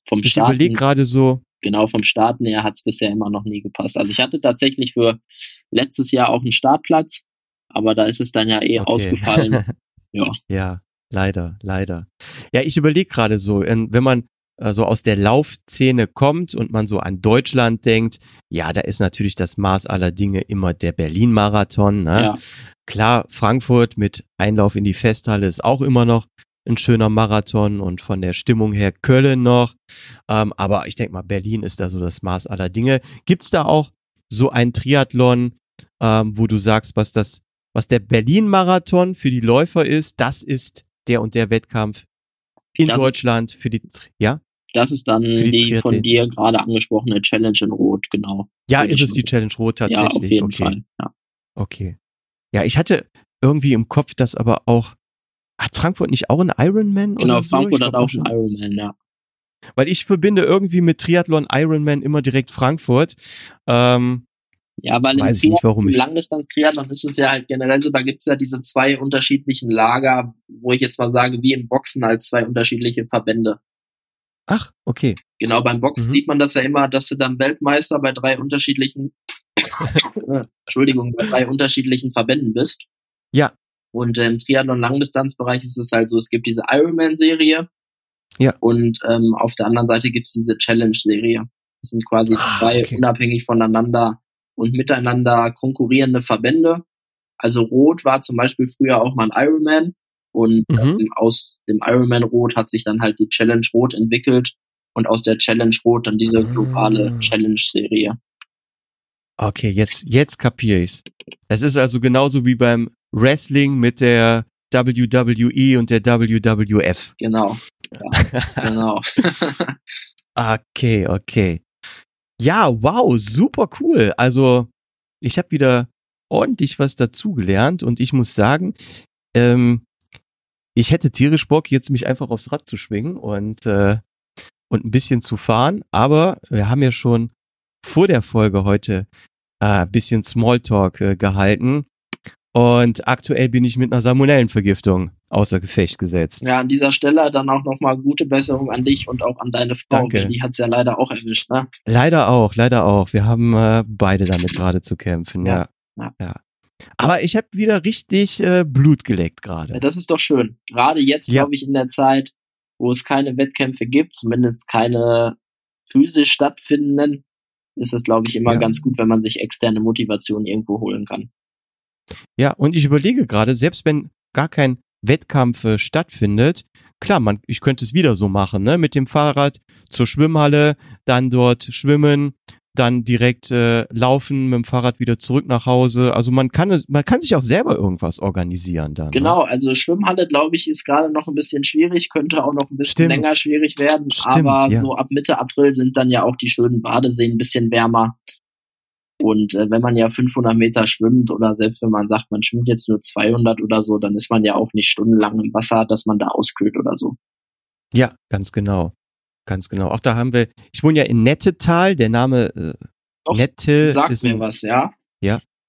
Vom ich überlege gerade so, genau vom Starten her hat es bisher immer noch nie gepasst. Also ich hatte tatsächlich für letztes Jahr auch einen Startplatz, aber da ist es dann ja eh okay. ausgefallen. ja. ja, leider, leider. Ja, ich überlege gerade so, wenn man so aus der Laufszene kommt und man so an Deutschland denkt, ja, da ist natürlich das Maß aller Dinge immer der Berlin-Marathon. Ne? Ja. Klar, Frankfurt mit Einlauf in die Festhalle ist auch immer noch ein schöner Marathon und von der Stimmung her Köln noch. Ähm, aber ich denke mal, Berlin ist da so das Maß aller Dinge. Gibt's da auch so ein Triathlon, ähm, wo du sagst, was das, was der Berlin-Marathon für die Läufer ist, das ist der und der Wettkampf in das Deutschland für die, ja? Das ist dann die, die von dir gerade angesprochene Challenge in Rot, genau. Ja, ist es die Challenge Rot tatsächlich? Ja, auf jeden okay. Fall, ja. Okay. Ja, ich hatte irgendwie im Kopf, dass aber auch, hat Frankfurt nicht auch einen Ironman? Genau, oder so? Frankfurt hat auch einen Ironman, ja. Weil ich verbinde irgendwie mit Triathlon Ironman immer direkt Frankfurt. Ähm, Ja, weil Weiß ich im nicht, warum ich- Langdistanz-Triathlon ist es ja halt generell so, da gibt's ja diese zwei unterschiedlichen Lager, wo ich jetzt mal sage, wie im Boxen als zwei unterschiedliche Verbände. Ach, okay. Genau, beim Boxen Mhm. sieht man das ja immer, dass du dann Weltmeister bei drei unterschiedlichen, Entschuldigung, bei drei unterschiedlichen Verbänden bist. Ja. Und im Triathlon-Langdistanzbereich ist es halt so, es gibt diese Ironman-Serie. Ja. Und ähm, auf der anderen Seite gibt's diese Challenge-Serie. Das sind quasi Ah, drei okay. unabhängig voneinander und miteinander konkurrierende Verbände. Also Rot war zum Beispiel früher auch mal ein Ironman und Mhm. ähm, aus dem Ironman Rot hat sich dann halt die Challenge Rot entwickelt und aus der Challenge Rot dann diese globale Ah. Challenge-Serie. Okay, jetzt, jetzt kapier ich's. Es ist also genauso wie beim Wrestling mit der WWE und der WWF. Genau. Ja, genau. Okay, okay. Ja, wow, super cool. Also, ich habe wieder ordentlich was dazugelernt und ich muss sagen, ähm, ich hätte tierisch Bock, jetzt mich einfach aufs Rad zu schwingen und, äh, und ein bisschen zu fahren, aber wir haben ja schon vor der Folge heute äh, ein bisschen Smalltalk äh, gehalten und aktuell bin ich mit einer Salmonellenvergiftung außer Gefecht gesetzt. ja, an dieser Stelle dann auch nochmal gute Besserung an dich und auch an deine Frau, Danke. die hat's ja leider auch erwischt, ne? Leider auch, leider auch. Wir haben äh, beide damit gerade zu kämpfen, ja. Ja, ja. Aber ich habe wieder richtig äh, Blut geleckt Ja, gerade. das ist doch schön. Gerade jetzt, Ja. glaube ich, in der Zeit, wo es keine Wettkämpfe gibt, zumindest keine physisch stattfindenden, ist es, glaube ich, immer Ja. ganz gut, wenn man sich externe Motivation irgendwo holen kann. Ja, und ich überlege gerade, selbst wenn gar kein Wettkampf äh, stattfindet, klar, man, ich könnte es wieder so machen, ne? Mit dem Fahrrad zur Schwimmhalle, dann dort schwimmen, dann direkt äh, laufen, mit dem Fahrrad wieder zurück nach Hause. Also man kann es, man kann sich auch selber irgendwas organisieren dann. Ne? Genau, also Schwimmhalle, glaube ich, ist gerade noch ein bisschen schwierig, könnte auch noch ein bisschen Stimmt. länger schwierig werden, Stimmt, aber ja. so ab Mitte April sind dann ja auch die schönen Badeseen ein bisschen wärmer. Und äh, wenn man ja 500 Meter schwimmt oder selbst wenn man sagt, man schwimmt jetzt nur 200 oder so, dann ist man ja auch nicht stundenlang im Wasser, dass man da auskühlt oder so. Ja, ganz genau. Ganz genau. Auch da haben wir, ich wohne ja in Nettetal, der Name äh, Doch, Nette Sagt ist mir was, ja?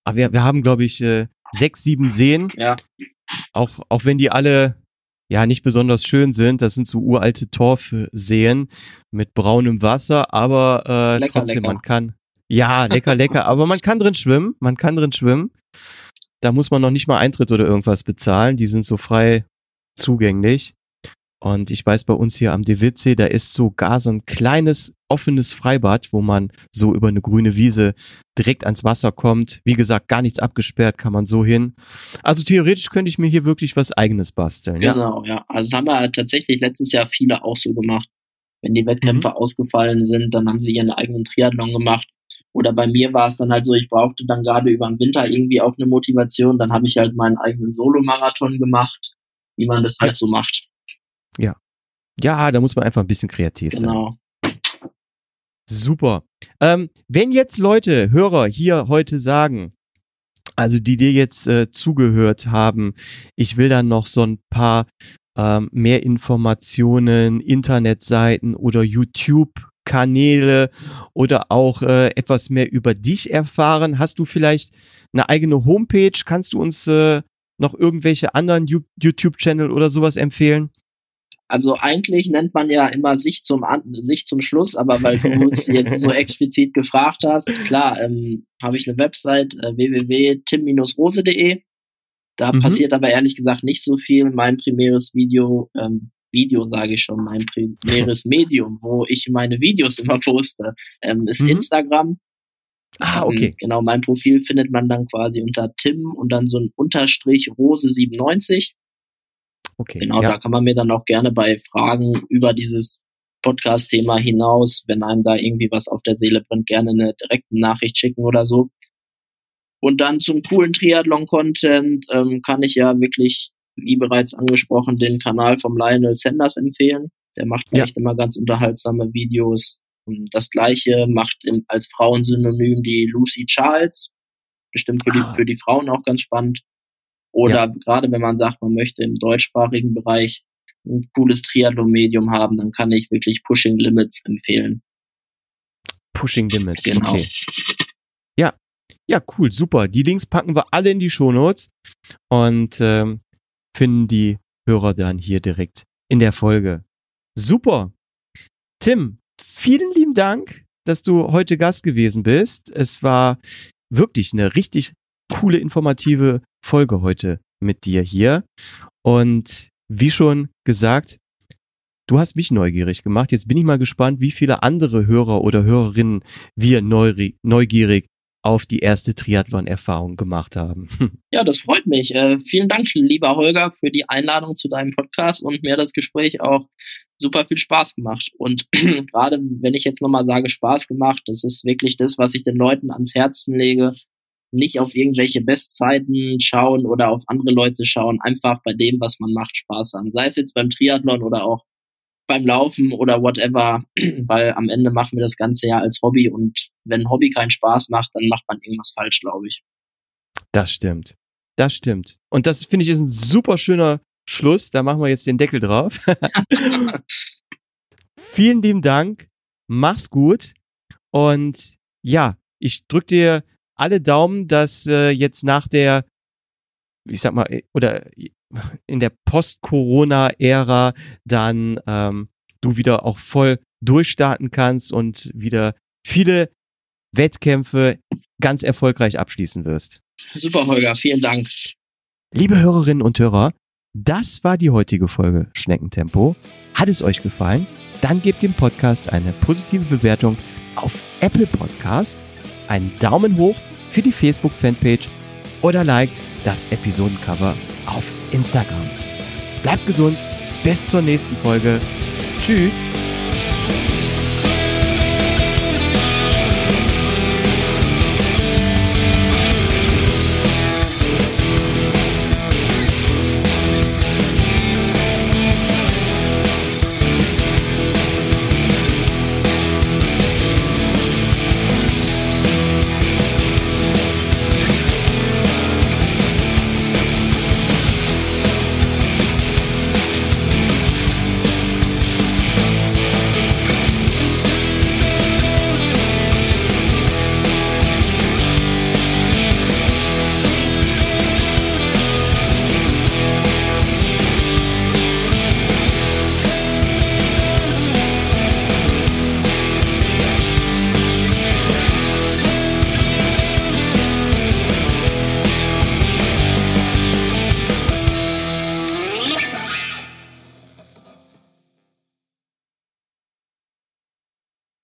aber wir, wir haben, glaube ich, äh, sechs, sieben Seen, Ja, auch, auch wenn die alle ja nicht besonders schön sind. Das sind so uralte Torfseen mit braunem Wasser, aber äh, Lecker, trotzdem, lecker. man kann. Ja, lecker, lecker, aber man kann drin schwimmen. Man kann drin schwimmen. Da muss man noch nicht mal Eintritt oder irgendwas bezahlen. Die sind so frei zugänglich. Und ich weiß, bei uns hier am Dewitzsee, da ist sogar so ein kleines offenes Freibad, wo man so über eine grüne Wiese direkt ans Wasser kommt. Wie gesagt, gar nichts abgesperrt, kann man so hin. Also theoretisch könnte ich mir hier wirklich was eigenes basteln. Ja, genau, ja. Also das haben wir tatsächlich letztes Jahr viele auch so gemacht. Wenn die Wettkämpfe Mhm. ausgefallen sind, dann haben sie ihren eigenen Triathlon gemacht. Oder bei mir war es dann halt so, ich brauchte dann gerade über den Winter irgendwie auch eine Motivation. Dann habe ich halt meinen eigenen Solomarathon gemacht, wie man das halt so macht. Ja, da muss man einfach ein bisschen kreativ sein. Genau. Super. Ähm, wenn jetzt Leute, Hörer hier heute sagen, also die dir jetzt äh, zugehört haben, ich will dann noch so ein paar ähm, mehr Informationen, Internetseiten oder YouTube-Kanäle oder auch äh, etwas mehr über dich erfahren. Hast du vielleicht eine eigene Homepage? Kannst du uns äh, noch irgendwelche anderen YouTube-Channel oder sowas empfehlen? Also eigentlich nennt man ja immer sich zum An sich zum Schluss, aber weil du uns jetzt so explizit gefragt hast, klar, ähm, habe ich eine Website äh, www.tim-rose.de. Da Mhm. passiert aber ehrlich gesagt nicht so viel. Mein primäres Video, ähm, Video sage ich schon, mein primäres Medium, wo ich meine Videos immer poste, ähm, ist Mhm. Instagram. Ah, Ähm, okay. genau, mein Profil findet man dann quasi unter Tim und dann so ein Unterstrich Rose 97. Okay. Genau, ja. da kann man mir dann auch gerne bei Fragen über dieses Podcast-Thema hinaus, wenn einem da irgendwie was auf der Seele brennt, gerne eine direkte Nachricht schicken oder so. Und dann zum coolen Triathlon-Content ähm, kann ich ja wirklich, wie bereits angesprochen, den Kanal vom Lionel Sanders empfehlen. Der macht Ja. echt immer ganz unterhaltsame Videos. Und das gleiche macht in, als Frauensynonym die Lucy Charles. Bestimmt für die, Ah. für die Frauen auch ganz spannend. Oder ja. gerade wenn man sagt, man möchte im deutschsprachigen Bereich ein cooles Triathlon-Medium haben, dann kann ich wirklich Pushing Limits empfehlen. Pushing Limits, genau. okay. Ja, ja, cool, super. Die Links packen wir alle in die Shownotes und ähm, finden die Hörer dann hier direkt in der Folge. Super. Tim, vielen lieben Dank, dass du heute Gast gewesen bist. Es war wirklich eine richtig coole, informative Folge heute mit dir hier. Und wie schon gesagt, du hast mich neugierig gemacht. Jetzt bin ich mal gespannt, wie viele andere Hörer oder Hörerinnen wir neugierig auf die erste Triathlon-Erfahrung gemacht haben. Ja, das freut mich. Äh, vielen Dank, lieber Holger, für die Einladung zu deinem Podcast und mir das Gespräch auch super viel Spaß gemacht. Und gerade wenn ich jetzt nochmal sage, Spaß gemacht, das ist wirklich das, was ich den Leuten ans Herzen lege. Nicht auf irgendwelche Bestzeiten schauen oder auf andere Leute schauen, einfach bei dem, was man macht, Spaß haben. Sei es jetzt beim Triathlon oder auch beim Laufen oder whatever, weil am Ende machen wir das Ganze ja als Hobby und wenn ein Hobby keinen Spaß macht, dann macht man irgendwas falsch, glaube ich. Das stimmt. Das stimmt. Und das finde ich ist ein super schöner Schluss. Da machen wir jetzt den Deckel drauf. Vielen lieben Dank. Mach's gut. Und ja, ich drücke dir alle Daumen, dass äh, jetzt nach der, ich sag mal, oder in der Post-Corona-Ära dann ähm, du wieder auch voll durchstarten kannst und wieder viele Wettkämpfe ganz erfolgreich abschließen wirst. Super, Holger, vielen Dank. Liebe Hörerinnen und Hörer, das war die heutige Folge Schneckentempo. Hat es euch gefallen? Dann gebt dem Podcast eine positive Bewertung auf Apple Podcast, einen Daumen hoch für die Facebook-Fanpage oder liked das Episodencover auf Instagram. Bleibt gesund, bis zur nächsten Folge. Tschüss.